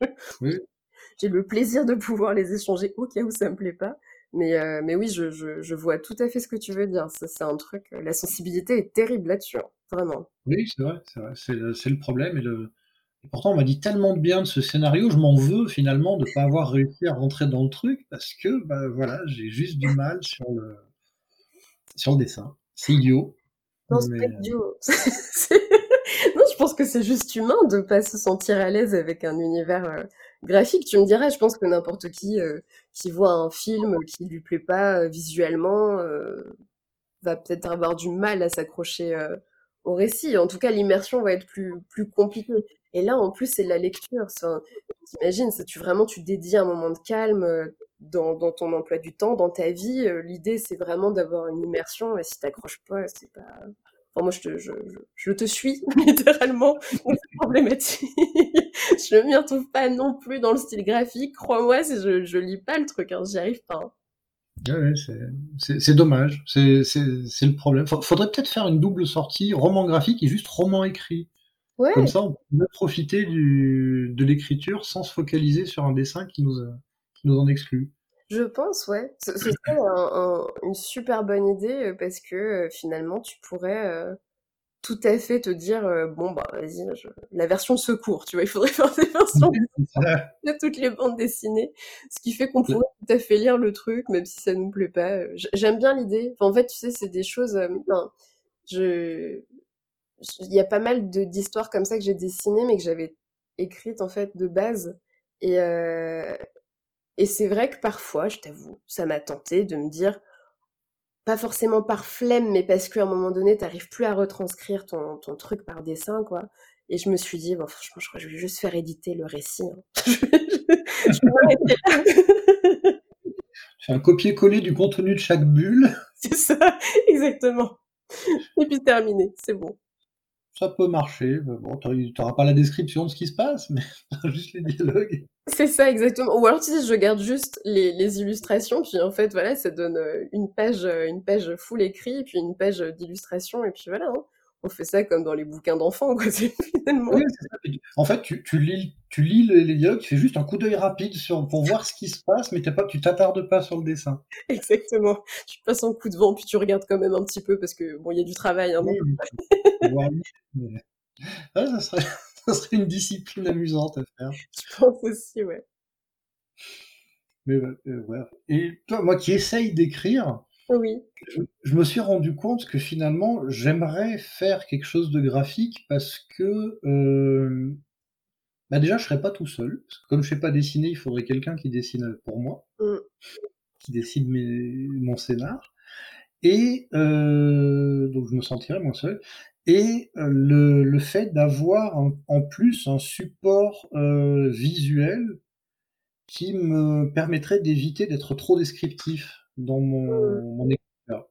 j'ai le plaisir de pouvoir les échanger au cas où ça me plaît pas. Mais, euh, mais oui, je, je, je, vois tout à fait ce que tu veux dire. Ça, c'est un truc. La sensibilité est terrible là-dessus, hein, vraiment. Oui, c'est vrai, c'est vrai. C'est, le problème. Et, le... pourtant, on m'a dit tellement de bien de ce scénario. Je m'en veux finalement de ne pas avoir réussi à rentrer dans le truc parce que, bah, voilà, j'ai juste du mal sur le, sur le dessin. C'est idiot. Non, c'est idiot. non, je pense que c'est juste humain de pas se sentir à l'aise avec un univers euh, graphique. Tu me dirais, je pense que n'importe qui euh, qui voit un film qui lui plaît pas euh, visuellement va peut-être avoir du mal à s'accrocher au récit. En tout cas, l'immersion va être plus plus compliquée. Et là, en plus, c'est la lecture. T'imagines, tu vraiment tu dédies un moment de calme dans, dans ton emploi du temps, dans ta vie. L'idée, c'est vraiment d'avoir une immersion. Et si t'accroches pas, c'est pas moi, je te, je, je, te suis littéralement. Problématique. je m'y retrouve pas non plus dans le style graphique. Crois-moi, si je, je lis pas le truc, hein, j'y arrive pas. Hein. Ouais, c'est dommage. C'est le problème. Faudrait peut-être faire une double sortie, roman graphique et juste roman écrit. Ouais. Comme ça, on peut profiter du, de l'écriture sans se focaliser sur un dessin qui nous, qui nous en exclut. Je pense, ouais. Ce, serait une super bonne idée euh, parce que euh, finalement, tu pourrais euh, tout à fait te dire bon, bah, vas-y, la version secours, tu vois, il faudrait faire des versions de toutes les bandes dessinées. Ce qui fait qu'on pourrait tout à fait lire le truc, même si ça nous plaît pas. J'aime bien l'idée. en fait, tu sais, c'est des choses. je. Il y a pas mal d'histoires comme ça que j'ai dessinées, mais que j'avais écrites en fait de base. Et, et c'est vrai que parfois, je t'avoue, ça m'a tenté de me dire, pas forcément par flemme, mais parce qu'à un moment donné, t'arrives plus à retranscrire ton, ton, truc par dessin, quoi. Et je me suis dit, bon, franchement, je crois que je vais juste faire éditer le récit. Hein. je fais un copier-coller du contenu de chaque bulle. C'est ça, exactement. Et puis terminé, c'est bon ça peut marcher. Bon, tu n'auras pas la description de ce qui se passe, mais juste les dialogues. C'est ça, exactement. Ou alors, tu sais, je garde juste les, les, illustrations, puis en fait, voilà, ça donne euh, une page, euh, une page full écrit, puis une page d'illustration, et puis voilà. Hein on fait ça comme dans les bouquins d'enfants, quoi. Finalement. En fait, tu, tu, lis, tu lis les dialogues, tu fais juste un coup d'œil rapide sur, pour voir ce qui se passe, mais pas, tu t'attardes pas sur le dessin. Exactement. Tu passes un coup de vent, puis tu regardes quand même un petit peu parce que bon, il y a du travail. Hein, ça, serait, ça serait une discipline amusante à faire. Je pense aussi, ouais. Mais euh, ouais. Et toi, moi qui essaye d'écrire, Oui. Je, me suis rendu compte que finalement, j'aimerais faire quelque chose de graphique parce que euh, bah déjà, je serais pas tout seul. comme je sais pas dessiner, il faudrait quelqu'un qui dessine pour moi, mm. qui dessine mon scénar. Et euh, donc, je me sentirais moins seul. Et euh, le, le fait d'avoir en plus un support euh, visuel qui me permettrait d'éviter d'être trop descriptif dans mon, mon écriture.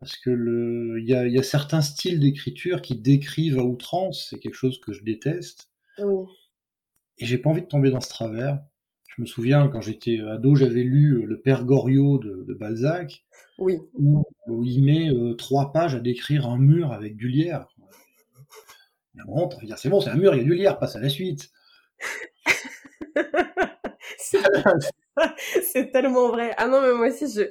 Parce que le, il y a, y a, certains styles d'écriture qui décrivent à outrance, c'est quelque chose que je déteste. Et j'ai pas envie de tomber dans ce travers. Je me souviens quand j'étais ado, j'avais lu Le Père Goriot de, de Balzac, oui. où, il met euh, trois pages à décrire un mur avec du lierre. C'est bon, c'est un mur, il y a du lierre, passe à la suite. c'est tellement vrai. Ah non, mais moi aussi, je,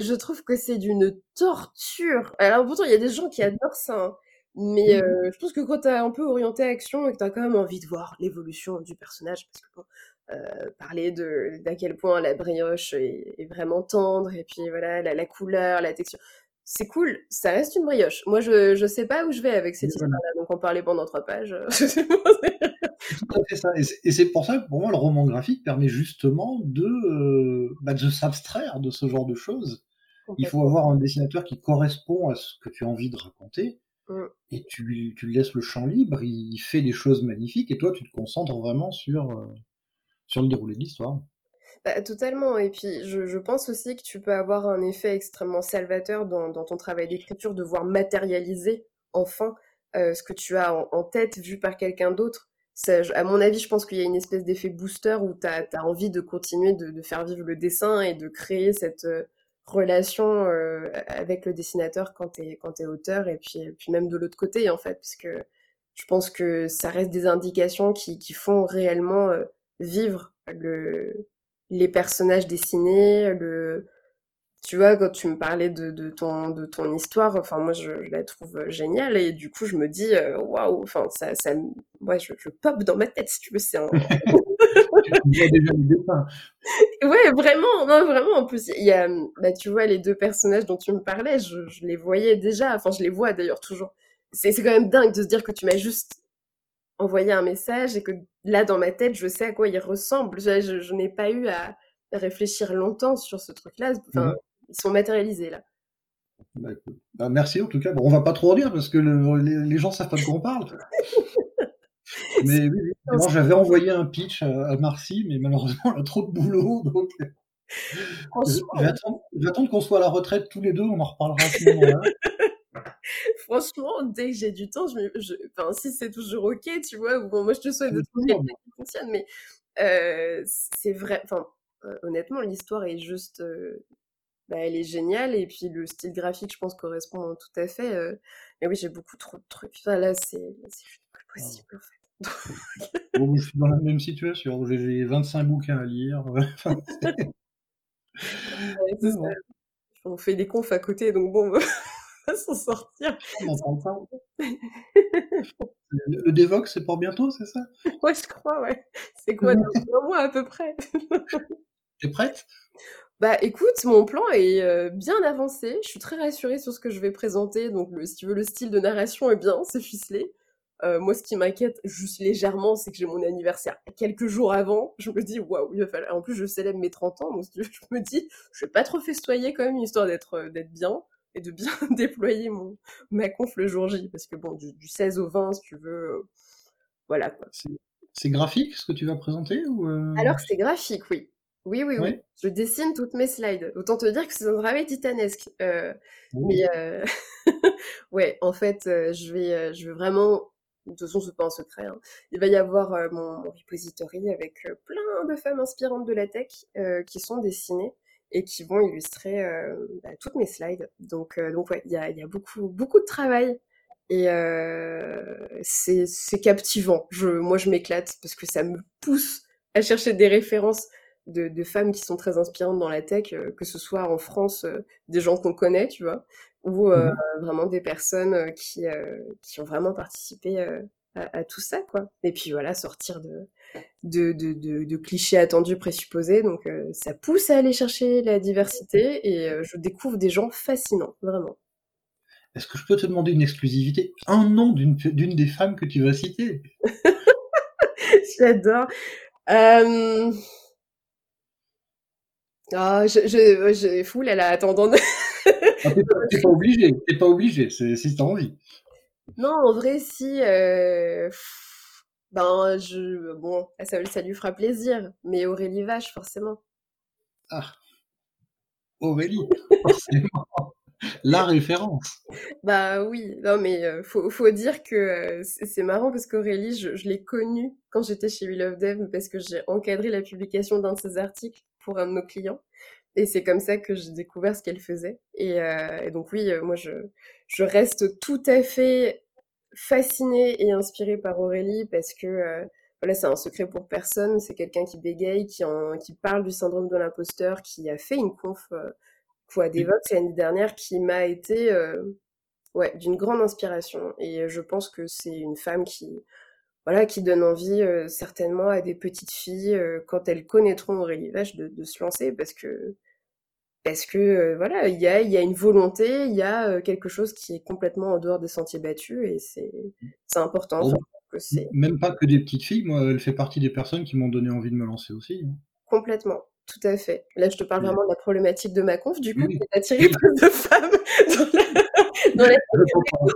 je trouve que c'est d'une torture. Alors pourtant, il y a des gens qui adorent ça. Hein. Mais mmh. euh, je pense que quand t'es un peu orienté action et que t'as quand même envie de voir l'évolution du personnage, parce que bon, euh, parler de d'à quel point la brioche est, vraiment tendre et puis voilà la, la couleur, la texture, c'est cool, ça reste une brioche. Moi, je, je sais pas où je vais avec cette histoire-là, donc on parlait pendant trois pages. ça. Et c'est pour ça que pour moi, le roman graphique permet justement de, euh, bah, de s'abstraire de ce genre de choses. Il faut avoir un dessinateur qui correspond à ce que tu as envie de raconter. Mmh. Et tu, tu laisses le champ libre, il fait des choses magnifiques, et toi, tu te concentres vraiment sur, euh, sur le déroulé de l'histoire. Bah, totalement. Et puis, je, je, pense aussi que tu peux avoir un effet extrêmement salvateur dans, dans ton travail d'écriture, de voir matérialiser enfin euh, ce que tu as en, tête vu par quelqu'un d'autre. À mon avis, je pense qu'il y a une espèce d'effet booster où tu as, envie de continuer de, faire vivre le dessin et de créer cette euh, relation euh, avec le dessinateur quand tu es, auteur et puis, puis même de l'autre côté, en fait, parce que je pense que ça reste des indications qui, qui font réellement euh, vivre le, les personnages dessinés, le, tu vois, quand tu me parlais de, de, ton, de ton histoire, enfin, moi, je, la trouve géniale et du coup, je me dis, euh, waouh, enfin, ça, ça, ouais, je, je, pop dans ma tête, si tu veux, c'est un. ouais, vraiment, non, vraiment, en plus, il y a, bah, tu vois, les deux personnages dont tu me parlais, je, je les voyais déjà, enfin, je les vois d'ailleurs toujours. C'est quand même dingue de se dire que tu m'as juste envoyer un message et que là, dans ma tête, je sais à quoi il ressemble. Je, je, n'ai pas eu à réfléchir longtemps sur ce truc-là. Enfin, mmh. Ils sont matérialisés là. Bah, bah, merci en tout cas. Bon, on va pas trop en dire parce que le, les, gens savent pas de quoi on parle. mais oui, j'avais envoyé un pitch à, Marcy, mais malheureusement, elle a trop de boulot. Donc... J'attends qu'on soit à la retraite tous les deux, on en reparlera à ce moment-là. Franchement, dès que j'ai du temps, je, enfin, si c'est toujours ok, tu vois, bon, moi je te souhaite de trouver qui fonctionne, mais euh, c'est vrai, enfin, euh, honnêtement, l'histoire est juste, euh, bah, elle est géniale, et puis le style graphique, je pense, correspond tout à fait. mais oui, j'ai beaucoup trop de trucs. Enfin, là, c'est plus possible, en fait. bon, je suis dans la même situation, j'ai 25 bouquins à lire. On fait des confs à côté, donc bon va s'en sortir. le, Devox, c'est pour bientôt, c'est ça? Ouais, je crois, ouais. C'est quoi, dans un mois à peu près? T'es prête? Bah écoute, mon plan est euh, bien avancé. Je suis très rassurée sur ce que je vais présenter. Donc, le, si tu veux, le style de narration est bien, c'est ficelé. Euh, moi, ce qui m'inquiète juste légèrement, c'est que j'ai mon anniversaire quelques jours avant. Je me dis, waouh, il va falloir. En plus, je célèbre mes 30 ans, donc je me dis, je vais pas trop festoyer quand même, histoire d'être euh, d'être bien et de bien déployer mon, ma conf le jour J. Parce que bon, du, 16 au 20, si tu veux, euh, voilà quoi. C'est graphique ce que tu vas présenter ou? Alors c'est graphique, oui. Oui, oui, oui. Je dessine toutes mes slides. Autant te dire que c'est un travail titanesque. Euh, mais ouais, en fait, je vais, je vais vraiment. De toute façon, c'est pas un secret. Hein. Il va y avoir mon, mon, repository avec plein de femmes inspirantes de la tech qui sont dessinées et qui vont illustrer euh, bah, toutes mes slides. Donc, euh, donc ouais, il y a, y a, beaucoup, beaucoup de travail et euh, c'est captivant. Je, moi, je m'éclate parce que ça me pousse à chercher des références de, de, femmes qui sont très inspirantes dans la tech, euh, que ce soit en France, euh, des gens qu'on connaît, tu vois, ou mmh vraiment des personnes qui, qui ont vraiment participé à, tout ça, quoi. Et puis voilà, sortir de, de, de, de, clichés attendus présupposés. Donc euh, ça pousse à aller chercher la diversité et euh, je découvre des gens fascinants, vraiment. Est-ce que je peux te demander une exclusivité? Un nom d'une des femmes que tu vas citer? J'adore. Euh... Ah, je, je, je, fou, là, là, attendant. ah, t'es pas, pas, obligé, t'es pas obligé, si t'as envie. Non, en vrai, si. Euh... Ben, je. Bon, ça, ça lui fera plaisir. Mais Aurélie Vache, forcément. Ah. Aurélie, forcément. La référence. Bah oui, non mais euh, faut, faut dire que euh, c'est marrant parce qu'Aurélie, je, je l'ai connue quand j'étais chez We Love Dev parce que j'ai encadré la publication d'un de ses articles pour un de nos clients. Et c'est comme ça que j'ai découvert ce qu'elle faisait. Et, euh, et, donc oui, moi je, je reste tout à fait fascinée et inspirée par Aurélie parce que euh, voilà, c'est un secret pour personne. C'est quelqu'un qui bégaye, qui, en, qui parle du syndrome de l'imposteur, qui a fait une conf euh, quoi, Devox l'année dernière qui m'a été euh, ouais, d'une grande inspiration. Et je pense que c'est une femme qui, voilà, qui donne envie euh, certainement à des petites filles, euh, quand elles connaîtront Aurélie Vache, de, de, se lancer parce que parce que euh, voilà, il y a, y a une volonté, il y a quelque chose qui est complètement en dehors des sentiers battus et c'est important. Oh, que même pas que des petites filles, moi, elle fait partie des personnes qui m'ont donné envie de me lancer aussi. Hein. Complètement. Tout à fait. Là, je te parle vraiment de la problématique de ma conf, du coup, qui attiré plus de femmes dans la, dans la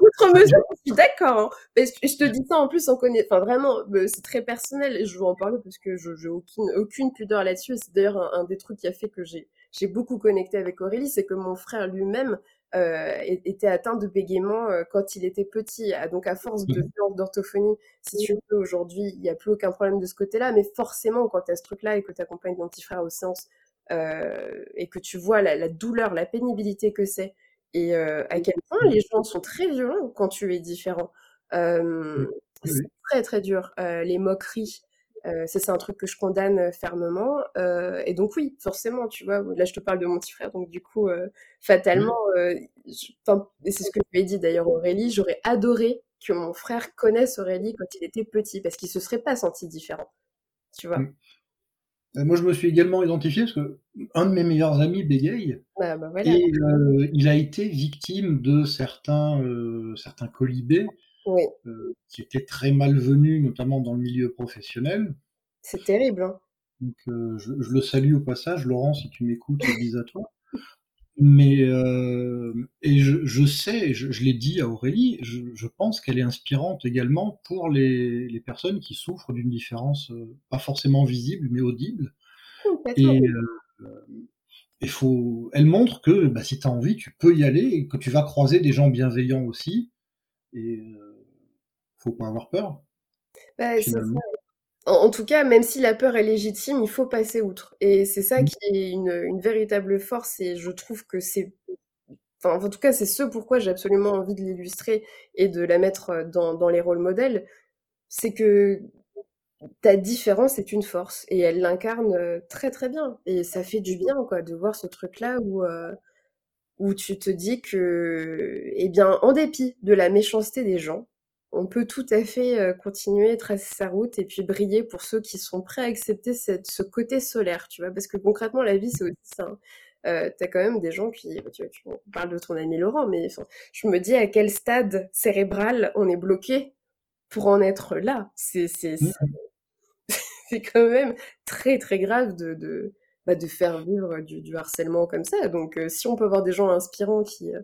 outre mesure. Je suis d'accord. Hein. je te dis ça en plus, on connaît, enfin vraiment, c'est très personnel et je veux en parler parce que je n'ai aucune, aucune pudeur là-dessus. C'est d'ailleurs un, un, des trucs qui a fait que j'ai j'ai beaucoup connecté avec Aurélie, c'est que mon frère lui-même euh, était atteint de bégaiement euh, quand il était petit. Ah, donc à force de mmh. d'orthophonie, si tu veux, aujourd'hui, il n'y a plus aucun problème de ce côté-là, mais forcément, quand tu as ce truc-là et que tu accompagnes ton petit frère aux séances euh, et que tu vois la, la douleur, la pénibilité que c'est, et euh, à quel point les gens sont très violents quand tu es différent. Euh, c'est très très dur. Euh, les moqueries, euh, ça, c'est un truc que je condamne euh, fermement. Euh, et donc oui, forcément, tu vois, là je te parle de mon petit frère, donc du coup, euh, fatalement, et c'est ce que je lui ai dit d'ailleurs Aurélie, j'aurais adoré que mon frère connaisse Aurélie quand il était petit, parce qu'il se serait pas senti différent, tu vois. Mmh. Moi, je me suis également identifié parce que un de mes meilleurs amis bégaye bah, bah, voilà. et il a été victime de certains certains colibés oui. euh, qui était très malvenu, notamment dans le milieu professionnel. C'est terrible. Hein. Donc, euh, je, je, le salue au passage, Laurent, si tu m'écoutes, je à toi. Mais euh, et je, je sais, je, je l'ai dit à Aurélie, je, pense qu'elle est inspirante également pour les, les personnes qui souffrent d'une différence pas forcément visible mais audible. Et il faut, elle montre que bah, si tu as envie, tu peux y aller et que tu vas croiser des gens bienveillants aussi. Et faut pas avoir peur. Bah, en, en, tout cas, même si la peur est légitime, il faut passer outre. Et c'est ça mmh. qui est une, une, véritable force. Et je trouve que c'est. Enfin, en tout cas, c'est ce pourquoi j'ai absolument envie de l'illustrer et de la mettre dans, dans les rôles modèles. C'est que ta différence est une force et elle l'incarne euh, très très bien. Et ça fait du bien, quoi, de voir ce truc-là où. Euh, où tu te dis que, eh bien, en dépit de la méchanceté des gens, on peut tout à fait euh, continuer, tracer sa route et puis briller pour ceux qui sont prêts à accepter cette, ce côté solaire, tu vois, parce que concrètement, la vie, c'est aussi ça. Hein. Euh, t'as quand même des gens qui, tu, tu parles de ton ami Laurent, mais enfin, je me dis à quel stade cérébral on est bloqué pour en être là. C'est, c'est, mmh. c'est quand même très très grave de, de, bah, de faire vivre du, du, harcèlement comme ça. Donc, euh, si on peut avoir des gens inspirants qui, euh,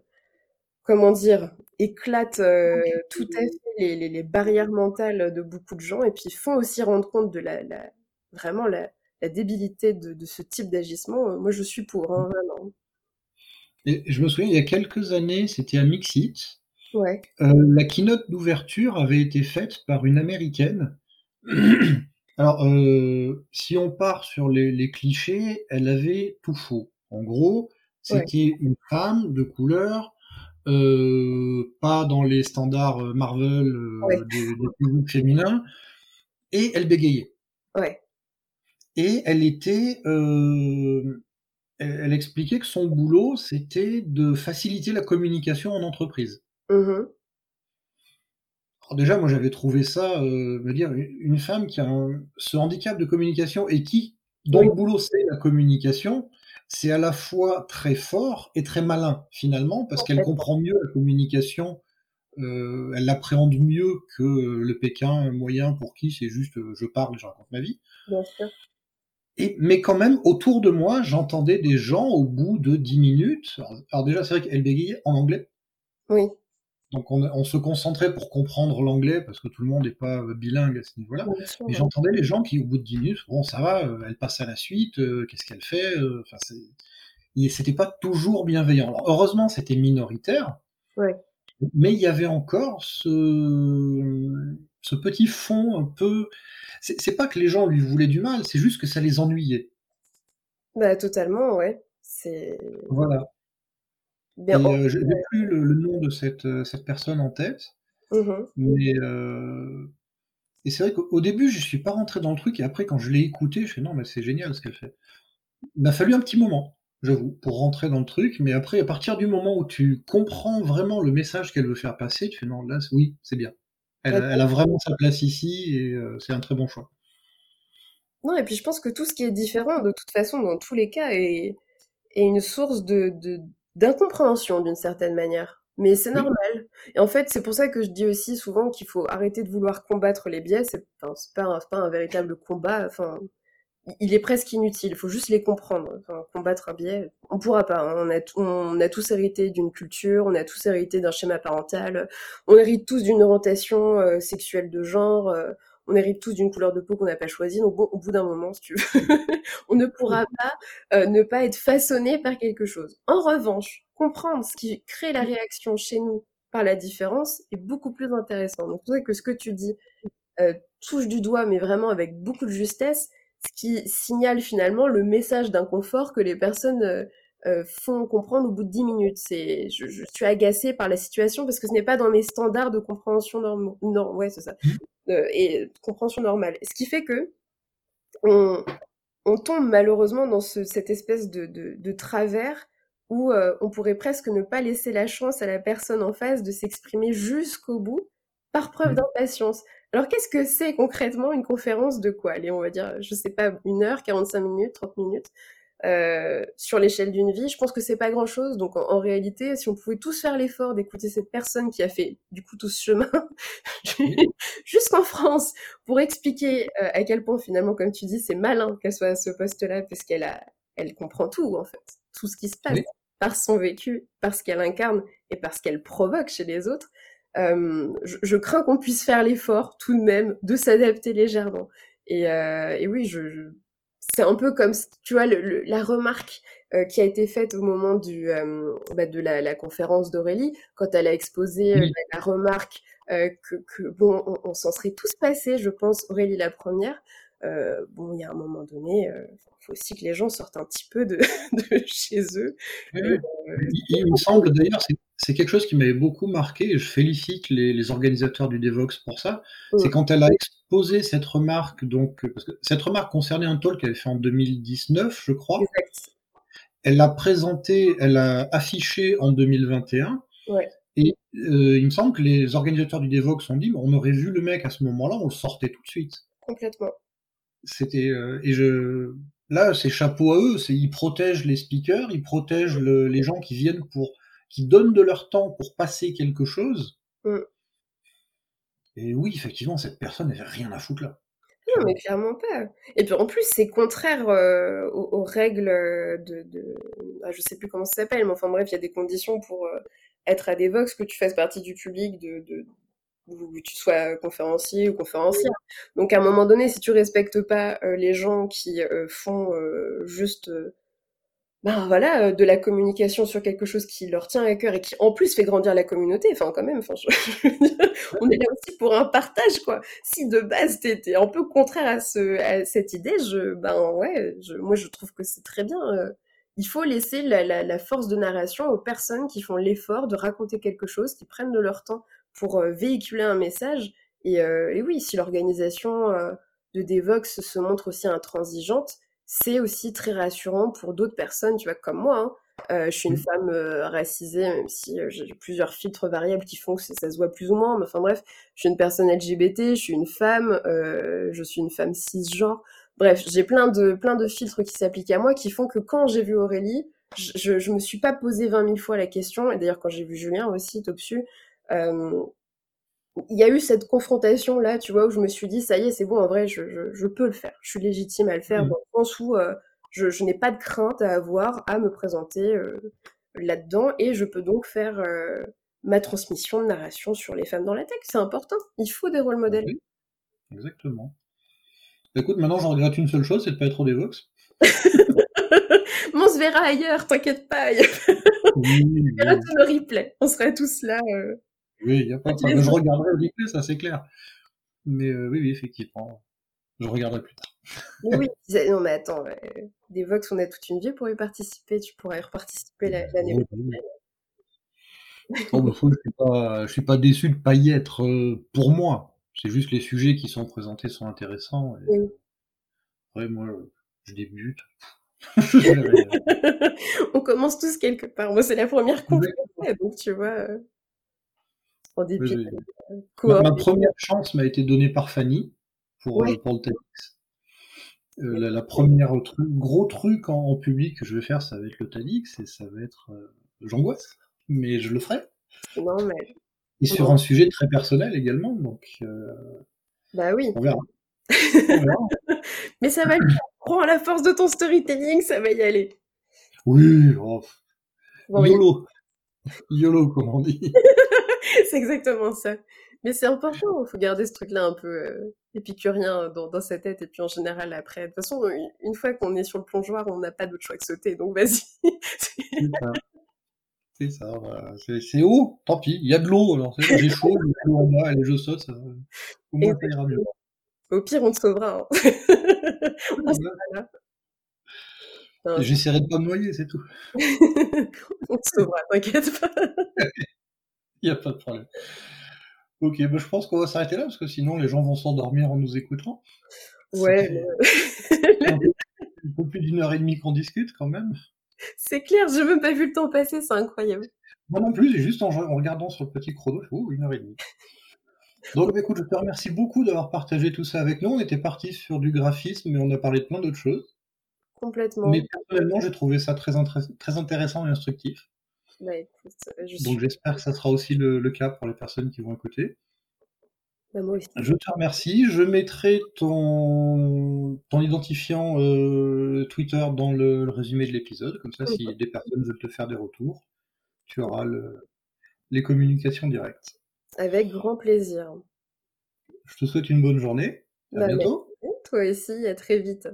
comment dire, éclatent euh, tout à fait les, les, les, barrières mentales de beaucoup de gens et puis font aussi rendre compte de la, la vraiment la, la, débilité de, de ce type d'agissement, moi je suis pour, hein, vraiment. Et je me souviens, il y a quelques années, c'était à Mixit. Ouais. Euh, la keynote d'ouverture avait été faite par une américaine Alors, euh, si on part sur les, les, clichés, elle avait tout faux. En gros, c'était ouais. une femme de couleur, euh, pas dans les standards Marvel euh, ouais. des, des féminins, et elle bégayait. Ouais. Et elle était, euh, elle, elle, expliquait que son boulot, c'était de faciliter la communication en entreprise. Mmh. Alors déjà, moi j'avais trouvé ça, euh, me dire une femme qui a ce handicap de communication et qui, dont le boulot c'est la communication, c'est à la fois très fort et très malin finalement parce qu'elle comprend mieux la communication, euh, elle l'appréhende mieux que le Pékin moyen pour qui c'est juste euh, je parle, je raconte ma vie. Bien sûr. Et, mais quand même, autour de moi, j'entendais des gens au bout de dix minutes. Alors, déjà, c'est vrai qu'elle bégayait en anglais. Oui. Donc on, se concentrait pour comprendre l'anglais parce que tout le monde n'est pas euh, bilingue à ce niveau-là. Et j'entendais les gens qui, au bout de 10 minutes, bon, ça va, euh, elle passe à la suite, euh, qu'est-ce qu'elle fait Enfin, c'était pas toujours bienveillant. Alors, heureusement, c'était minoritaire. Mais il y avait encore ce, ce petit fond un peu. C'est pas que les gens lui voulaient du mal, c'est juste que ça les ennuyait. Bah, totalement, ouais. C'est. Voilà. Euh, je n'ai plus le, nom de cette, euh, cette personne en tête. Mmh mais euh, et c'est vrai qu'au début, je suis pas rentré dans le truc, et après, quand je l'ai écouté, je fais non, mais c'est génial ce qu'elle fait. Il m'a fallu un petit moment, j'avoue, pour rentrer dans le truc, mais après, à partir du moment où tu comprends vraiment le message qu'elle veut faire passer, tu fais non, là, oui, c'est bien. Elle, a vraiment sa place ici, et c'est un très bon choix. Non, et puis je pense que tout ce qui est différent, de toute façon, dans tous les cas, est, est une source de, d'incompréhension d'une certaine manière. Mais c'est normal. Et en fait, c'est pour ça que je dis aussi souvent qu'il faut arrêter de vouloir combattre les biais. C'est enfin, pas, un, pas un véritable combat. Enfin, il est presque inutile. Il faut juste les comprendre. Enfin, combattre un biais, on pourra pas. Hein. On, a, on a tous hérité d'une culture, on a tous hérité d'un schéma parental, on hérite tous d'une orientation euh, sexuelle de genre. Euh, on hérite tous d'une couleur de peau qu'on n'a pas choisie. Donc bon, au bout d'un moment, si tu veux, on ne pourra pas euh, ne pas être façonné par quelque chose. En revanche, comprendre ce qui crée la réaction chez nous par la différence est beaucoup plus intéressant. Donc c'est que ce que tu dis euh, touche du doigt, mais vraiment avec beaucoup de justesse, ce qui signale finalement le message d'inconfort que les personnes euh, euh, font comprendre au bout de 10 minutes. C'est, je, je, suis agacée par la situation parce que ce n'est pas dans mes standards de compréhension normaux. Non, ouais, c'est ça. Euh, et de compréhension normale. Ce qui fait que on, on tombe malheureusement dans ce, cette espèce de, de, de travers où euh, on pourrait presque ne pas laisser la chance à la personne en face de s'exprimer jusqu'au bout par preuve mmh. d'impatience. Alors qu'est-ce que c'est concrètement une conférence de quoi? Allez, on va dire, je sais pas, une heure, 45 minutes, 30 minutes. Euh, sur l'échelle d'une vie, je pense que c'est pas grand chose. Donc en, réalité, si on pouvait tous faire l'effort d'écouter cette personne qui a fait du coup tout ce chemin jusqu'en France pour expliquer euh, à quel point finalement, comme tu dis, c'est malin qu'elle soit à ce poste-là parce qu'elle a, elle comprend tout en fait, tout ce qui se passe par son vécu, parce qu'elle incarne et parce qu'elle provoque chez les autres. Euh, je, je, crains qu'on puisse faire l'effort tout de même de s'adapter légèrement. Et, euh, et oui, je, je c'est un peu comme, tu vois, le, la remarque euh, qui a été faite au moment du, euh, bah, de la, la conférence d'Aurélie, quand elle a exposé euh, la, remarque que, que, bon, on, s'en serait tous passés, je pense, Aurélie la première. bon, il y a un moment donné, il faut aussi que les gens sortent un petit peu de, de chez eux. il, il, me semble d'ailleurs, c'est quelque chose qui m'avait beaucoup marqué, et je félicite les, les organisateurs du Devox pour ça, c'est quand elle a exposé cette remarque, donc, parce que cette remarque concernait un talk qu'elle avait fait en 2019, je crois. Elle l'a présenté, elle l'a affiché en 2021. Ouais. Et euh, il me semble que les organisateurs du Devox ont dit, on aurait vu le mec à ce moment-là, on le sortait tout de suite. Complètement. C'était euh, et je là, c'est chapeau à eux, c'est ils protègent les speakers, ils protègent le, les gens qui viennent pour qui donnent de leur temps pour passer quelque chose. Mm. Et oui, effectivement, cette personne n'avait rien à foutre là. Non, mais clairement pas. Et puis en plus, c'est contraire euh, aux, règles de. de... Ah, je sais plus comment ça s'appelle, mais enfin bref, il y a des conditions pour euh, être à Devox, que tu fasses partie du public, de, de, ou que tu sois conférencier ou conférencière. Donc à un moment donné, si tu respectes pas euh, les gens qui font juste ben voilà, euh, de la communication sur quelque chose qui leur tient à cœur et qui en plus fait grandir la communauté. Enfin, quand même, enfin, on est là aussi pour un partage, quoi. Si de base t'es un peu contraire à, ce, à cette idée, je, ben ouais, je, moi je trouve que c'est très bien. Euh. il faut laisser la, la, force de narration aux personnes qui font l'effort de raconter quelque chose, qui prennent de leur temps pour euh, véhiculer un message. Et oui, si l'organisation de Devox se montre aussi intransigeante, c'est aussi très rassurant pour d'autres personnes, tu vois, comme moi, hein, Euh, je suis une Mm. femme euh, racisée, même si euh, j'ai plusieurs filtres variables qui font que ça, ça se voit plus ou moins. Mais enfin bref, je suis une personne LGBT, je suis une femme, euh, je suis une femme cisgenre. Bref, j'ai plein de, plein de filtres qui s'appliquent à moi qui font que quand j'ai vu Aurélie, je, je, je me suis pas posé 20 000 fois la question. Et d'ailleurs, quand j'ai vu Julien aussi, Topsu, euh, il y a eu cette confrontation là, tu vois, où je me suis dit, ça y est, c'est bon, en vrai, je, je, je peux le faire. Je suis légitime à le faire Mm. dans le sens où euh, je, je n'ai pas de crainte à avoir à me présenter euh, là-dedans et je peux donc faire euh, ma transmission de narration sur les femmes dans la tech. C'est important. Il faut des rôles modèles. Oui, exactement. Écoute, maintenant, je regrette une seule chose, c'est de pas être au Devox. On se verra ailleurs, t'inquiète pas. Oui, aura tous nos replays. On sera tous là. Oui, il y a pas problème. Je regarderai le replay, ça c'est clair. Mais euh, oui, oui, effectivement. Je regarderai plus tard. Mais oui, non mais attends, des Vox, on a toute une vie pour y participer. Tu pourrais y reparticiper la- l'année Oui, oui. Oh, bah, faut- je suis pas, je suis pas déçu de pas y être euh, pour moi. C'est juste les sujets qui sont présentés sont intéressants. Et... Oui. Ouais, moi, je débute. On commence tous quelque part. Moi, c'est la première fait, donc tu vois, euh, en dépit Oui, de oui. la Ma, première chance m'a été donnée par Fanny pour, euh, pour le TEDx. Euh, la, la première truc, gros truc en, en public que je vais faire, ça va être le TEDx et ça va être euh, j'angoisse, mais je le ferai. C'est normal. Et sur un sujet très personnel également, donc euh, Bah oui. on verra. On verra. Mais ça va. Prends la force de ton storytelling, ça va y aller. Oui, oh, Bon, YOLO, YOLO comme on dit. c'est exactement ça. Mais c'est important, il faut garder ce truc-là un peu euh, épicurien dans, dans sa tête. Et puis en général, après, de toute façon, une, une fois qu'on est sur le plongeoir, on n'a pas d'autre choix que sauter. Donc vas-y. C'est ça. C'est voilà. Haut, tant pis, il y a de l'eau, alors j'ai chaud, l'eau en bas, et je saute, ça, au moins ça ira mieux. Au pire, on te sauvera. hein. On J'essaierai de pas me noyer, c'est tout. on te sauvera, t'inquiète pas. Il n'y a pas de problème. Ok, bah, je pense qu'on va s'arrêter là, parce que sinon les gens vont s'endormir en nous écoutant. Ouais, le- un peu, plus d'une heure et demie qu'on discute quand même. c'est clair, j'ai même pas vu le temps passer, c'est incroyable. Moi non plus, j'ai juste en, en regardant sur le petit chrono, je oh, une heure et demie. Donc bah, écoute, je te remercie beaucoup d'avoir partagé tout ça avec nous. On était parti sur du graphisme, mais on a parlé de plein d'autres choses. Complètement. Mais personnellement, j'ai trouvé ça très, très intéressant et instructif. Bah, écoute, je suis... Donc j'espère que ça sera aussi le, le cas pour les personnes qui vont écouter. bah, moi aussi. Je te remercie. Je mettrai ton, ton identifiant euh, Twitter dans le, le résumé de l'épisode. Comme ça, si des personnes veulent te faire des retours, tu auras le- les communications directes. Avec grand plaisir. Je te souhaite une bonne journée. À Bah, bientôt. merci. Toi aussi, à très vite.